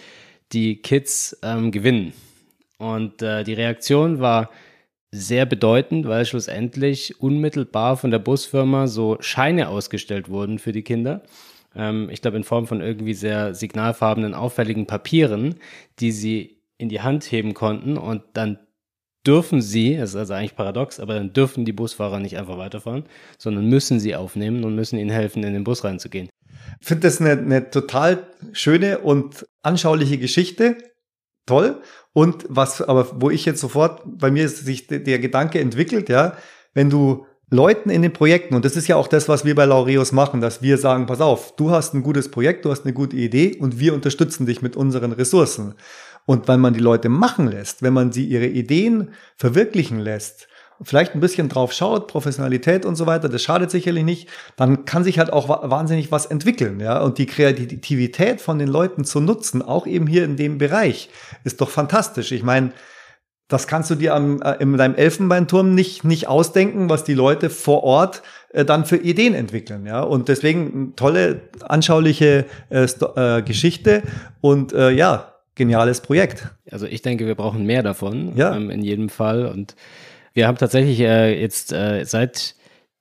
die Kids ähm, gewinnen. Und äh, die Reaktion war sehr bedeutend, weil schlussendlich unmittelbar von der Busfirma so Scheine ausgestellt wurden für die Kinder. Ähm, ich glaube in Form von irgendwie sehr signalfarbenen, auffälligen Papieren, die sie in die Hand heben konnten und dann dürfen sie, das ist also eigentlich paradox, aber dann dürfen die Busfahrer nicht einfach weiterfahren, sondern müssen sie aufnehmen und müssen ihnen helfen, in den Bus reinzugehen. Ich finde das eine, eine total schöne und anschauliche Geschichte. Toll. Und was, aber wo ich jetzt sofort, bei mir ist sich der Gedanke entwickelt, ja, wenn du Leuten in den Projekten, und das ist ja auch das, was wir bei Laureus machen, dass wir sagen, pass auf, du hast ein gutes Projekt, du hast eine gute Idee und wir unterstützen dich mit unseren Ressourcen. Und wenn man die Leute machen lässt, wenn man sie ihre Ideen verwirklichen lässt, vielleicht ein bisschen drauf schaut, Professionalität und so weiter, das schadet sicherlich nicht, dann kann sich halt auch wahnsinnig was entwickeln, ja. Und die Kreativität von den Leuten zu nutzen, auch eben hier in dem Bereich, ist doch fantastisch. Ich meine, das kannst du dir am, äh, in deinem Elfenbeinturm nicht, nicht ausdenken, was die Leute vor Ort äh, dann für Ideen entwickeln, ja. Und deswegen tolle, anschauliche äh, äh, Geschichte und äh, ja, geniales Projekt. Also ich denke, wir brauchen mehr davon, ja. ähm, in jedem Fall. Und wir haben tatsächlich äh, jetzt äh, seit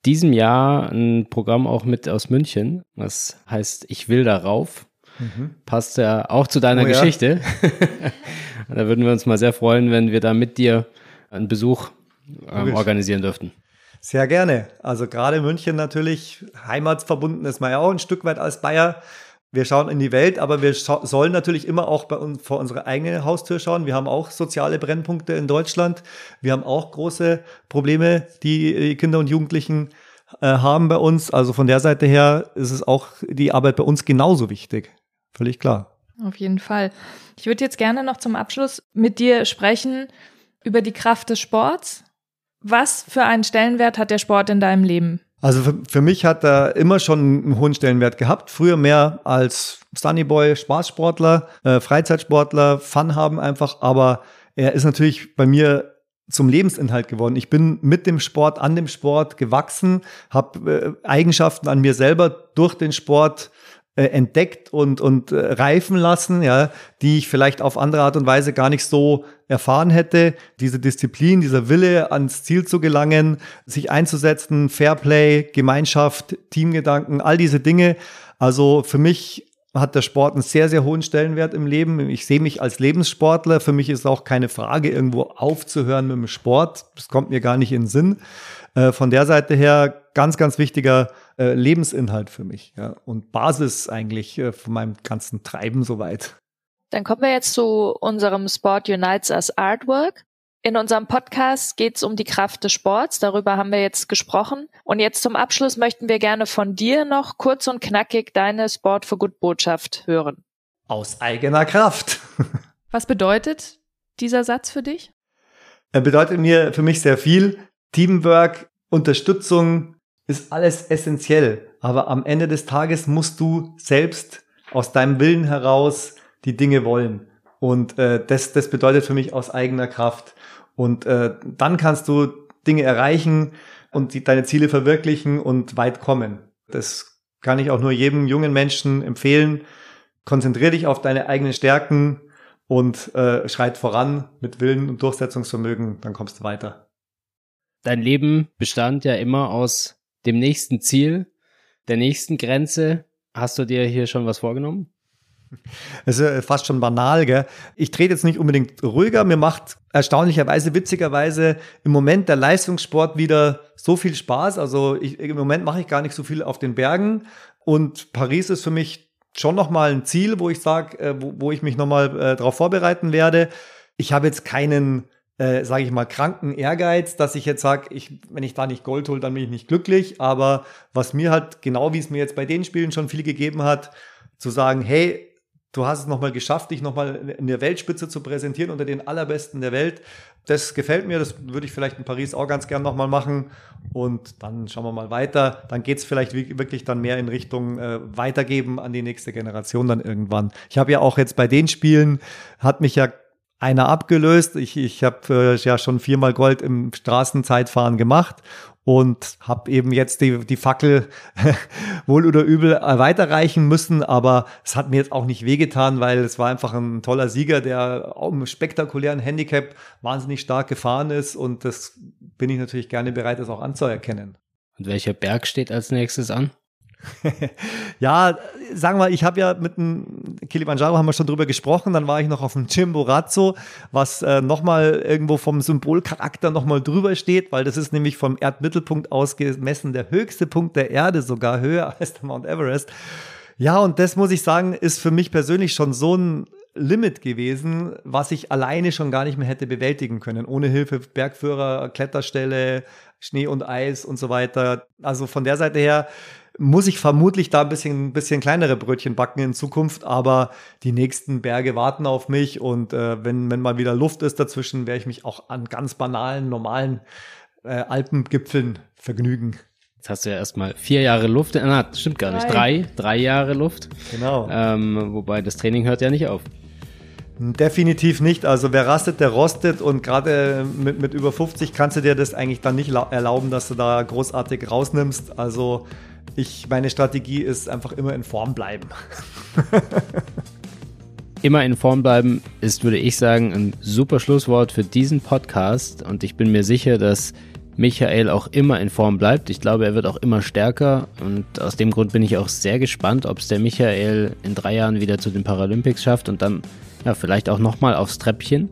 diesem Jahr ein Programm auch mit aus München, was heißt Ich will darauf. Mhm. Passt ja auch zu deiner oh, Geschichte. Ja. da würden wir uns mal sehr freuen, wenn wir da mit dir einen Besuch ähm, organisieren dürften. Sehr gerne. Also gerade München natürlich, heimatsverbunden ist man ja auch ein Stück weit als Bayer wir schauen in die Welt, aber wir sollen natürlich immer auch bei uns vor unsere eigene Haustür schauen. Wir haben auch soziale Brennpunkte in Deutschland. Wir haben auch große Probleme, die Kinder und Jugendlichen äh, haben bei uns. Also von der Seite her ist es auch die Arbeit bei uns genauso wichtig. Völlig klar. Auf jeden Fall. Ich würde jetzt gerne noch zum Abschluss mit dir sprechen über die Kraft des Sports. Was für einen Stellenwert hat der Sport in deinem Leben? Also für, für mich hat er immer schon einen hohen Stellenwert gehabt. Früher mehr als Sunnyboy, Spaßsportler, äh, Freizeitsportler, Fun haben einfach. Aber er ist natürlich bei mir zum Lebensinhalt geworden. Ich bin mit dem Sport, an dem Sport gewachsen, habe äh, Eigenschaften an mir selber durch den Sport äh, entdeckt und, und äh, reifen lassen, ja, die ich vielleicht auf andere Art und Weise gar nicht so erfahren hätte. Diese Disziplin, dieser Wille, ans Ziel zu gelangen, sich einzusetzen, Fairplay, Gemeinschaft, Teamgedanken, all diese Dinge. Also für mich hat der Sport einen sehr, sehr hohen Stellenwert im Leben. Ich sehe mich als Lebenssportler. Für mich ist auch keine Frage, irgendwo aufzuhören mit dem Sport. Das kommt mir gar nicht in den Sinn. Äh, von der Seite her ganz, ganz wichtiger äh, Lebensinhalt für mich ja, und Basis eigentlich äh, von meinem ganzen Treiben soweit. Dann kommen wir jetzt zu unserem Sport Unites as Artwork. In unserem Podcast geht es um die Kraft des Sports. Darüber haben wir jetzt gesprochen. Und jetzt zum Abschluss möchten wir gerne von dir noch kurz und knackig deine Sport for Good Botschaft hören. Aus eigener Kraft. Was bedeutet dieser Satz für dich? Er bedeutet mir für mich sehr viel. Teamwork, Unterstützung, ist alles essentiell. Aber am Ende des Tages musst du selbst aus deinem Willen heraus die Dinge wollen. Und äh, das, das bedeutet für mich aus eigener Kraft. Und äh, dann kannst du Dinge erreichen und die, deine Ziele verwirklichen und weit kommen. Das kann ich auch nur jedem jungen Menschen empfehlen. Konzentrier dich auf deine eigenen Stärken und äh, schreit voran mit Willen und Durchsetzungsvermögen, dann kommst du weiter. Dein Leben bestand ja immer aus dem nächsten Ziel, der nächsten Grenze. Hast du dir hier schon was vorgenommen? Das ist fast schon banal, gell? Ich trete jetzt nicht unbedingt ruhiger. Mir macht erstaunlicherweise, witzigerweise im Moment der Leistungssport wieder so viel Spaß. Also ich, im Moment mache ich gar nicht so viel auf den Bergen. Und Paris ist für mich schon nochmal ein Ziel, wo ich sage, äh, wo, wo, ich mich nochmal äh, darauf vorbereiten werde. Ich habe jetzt keinen äh, sage ich mal, kranken Ehrgeiz, dass ich jetzt sage, ich, wenn ich da nicht Gold hole, dann bin ich nicht glücklich. Aber was mir halt, genau wie es mir jetzt bei den Spielen schon viel gegeben hat, zu sagen, hey, du hast es nochmal geschafft, dich nochmal in der Weltspitze zu präsentieren unter den allerbesten der Welt. Das gefällt mir, das würde ich vielleicht in Paris auch ganz gern nochmal machen. Und dann schauen wir mal weiter. Dann geht es vielleicht wirklich dann mehr in Richtung äh, Weitergeben an die nächste Generation dann irgendwann. Ich habe ja auch jetzt bei den Spielen, hat mich ja einer abgelöst. Ich, ich habe äh, ja schon viermal Gold im Straßenzeitfahren gemacht und habe eben jetzt die, die Fackel wohl oder übel weiterreichen müssen, aber es hat mir jetzt auch nicht wehgetan, weil es war einfach ein toller Sieger, der auch im spektakulären Handicap wahnsinnig stark gefahren ist und das bin ich natürlich gerne bereit, das auch anzuerkennen. Und welcher Berg steht als nächstes an? ja, sagen wir, ich habe ja mit dem Kilimanjaro haben wir schon drüber gesprochen, dann war ich noch auf dem Chimborazo, was äh, nochmal irgendwo vom Symbolcharakter nochmal drüber steht, weil das ist nämlich vom Erdmittelpunkt aus gemessen der höchste Punkt der Erde, sogar höher als der Mount Everest. Ja, und das muss ich sagen, ist für mich persönlich schon so ein Limit gewesen, was ich alleine schon gar nicht mehr hätte bewältigen können. Ohne Hilfe Bergführer, Kletterstelle, Schnee und Eis und so weiter. Also von der Seite her muss ich vermutlich da ein bisschen, bisschen kleinere Brötchen backen in Zukunft, aber die nächsten Berge warten auf mich und äh, wenn, wenn mal wieder Luft ist dazwischen, werde ich mich auch an ganz banalen, normalen äh, Alpengipfeln vergnügen. Jetzt hast du ja erstmal vier Jahre Luft, äh, na, stimmt gar nicht, drei, drei Jahre Luft. Genau. Ähm, wobei das Training hört ja nicht auf. Definitiv nicht. Also wer rastet, der rostet und gerade mit, mit über 50 kannst du dir das eigentlich dann nicht erlauben, dass du da großartig rausnimmst. Also ich, meine Strategie ist einfach immer in Form bleiben. immer in Form bleiben ist, würde ich sagen, ein super Schlusswort für diesen Podcast. Und ich bin mir sicher, dass Michael auch immer in Form bleibt. Ich glaube, er wird auch immer stärker. Und aus dem Grund bin ich auch sehr gespannt, ob es der Michael in drei Jahren wieder zu den Paralympics schafft und dann ja, vielleicht auch nochmal aufs Treppchen.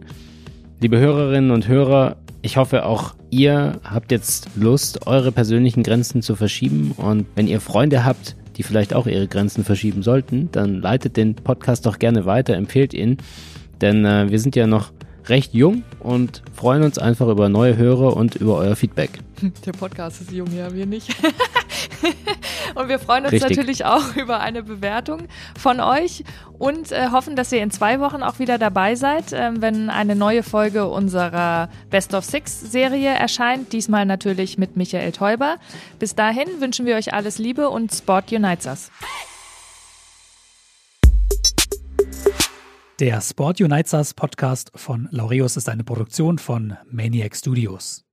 Liebe Hörerinnen und Hörer, ich hoffe, auch ihr habt jetzt Lust, eure persönlichen Grenzen zu verschieben. Und wenn ihr Freunde habt, die vielleicht auch ihre Grenzen verschieben sollten, dann leitet den Podcast doch gerne weiter, empfehlt ihn. Denn äh, wir sind ja noch recht jung und freuen uns einfach über neue Hörer und über euer Feedback. Der Podcast ist jung, ja, wir nicht. und wir freuen uns Richtig. natürlich auch über eine Bewertung von euch und äh, hoffen, dass ihr in zwei Wochen auch wieder dabei seid, äh, wenn eine neue Folge unserer Best of Six Serie erscheint. Diesmal natürlich mit Michael Teuber. Bis dahin wünschen wir euch alles Liebe und Sport Unites Us. Der Sport Unites Us Podcast von Laureus ist eine Produktion von Maniac Studios.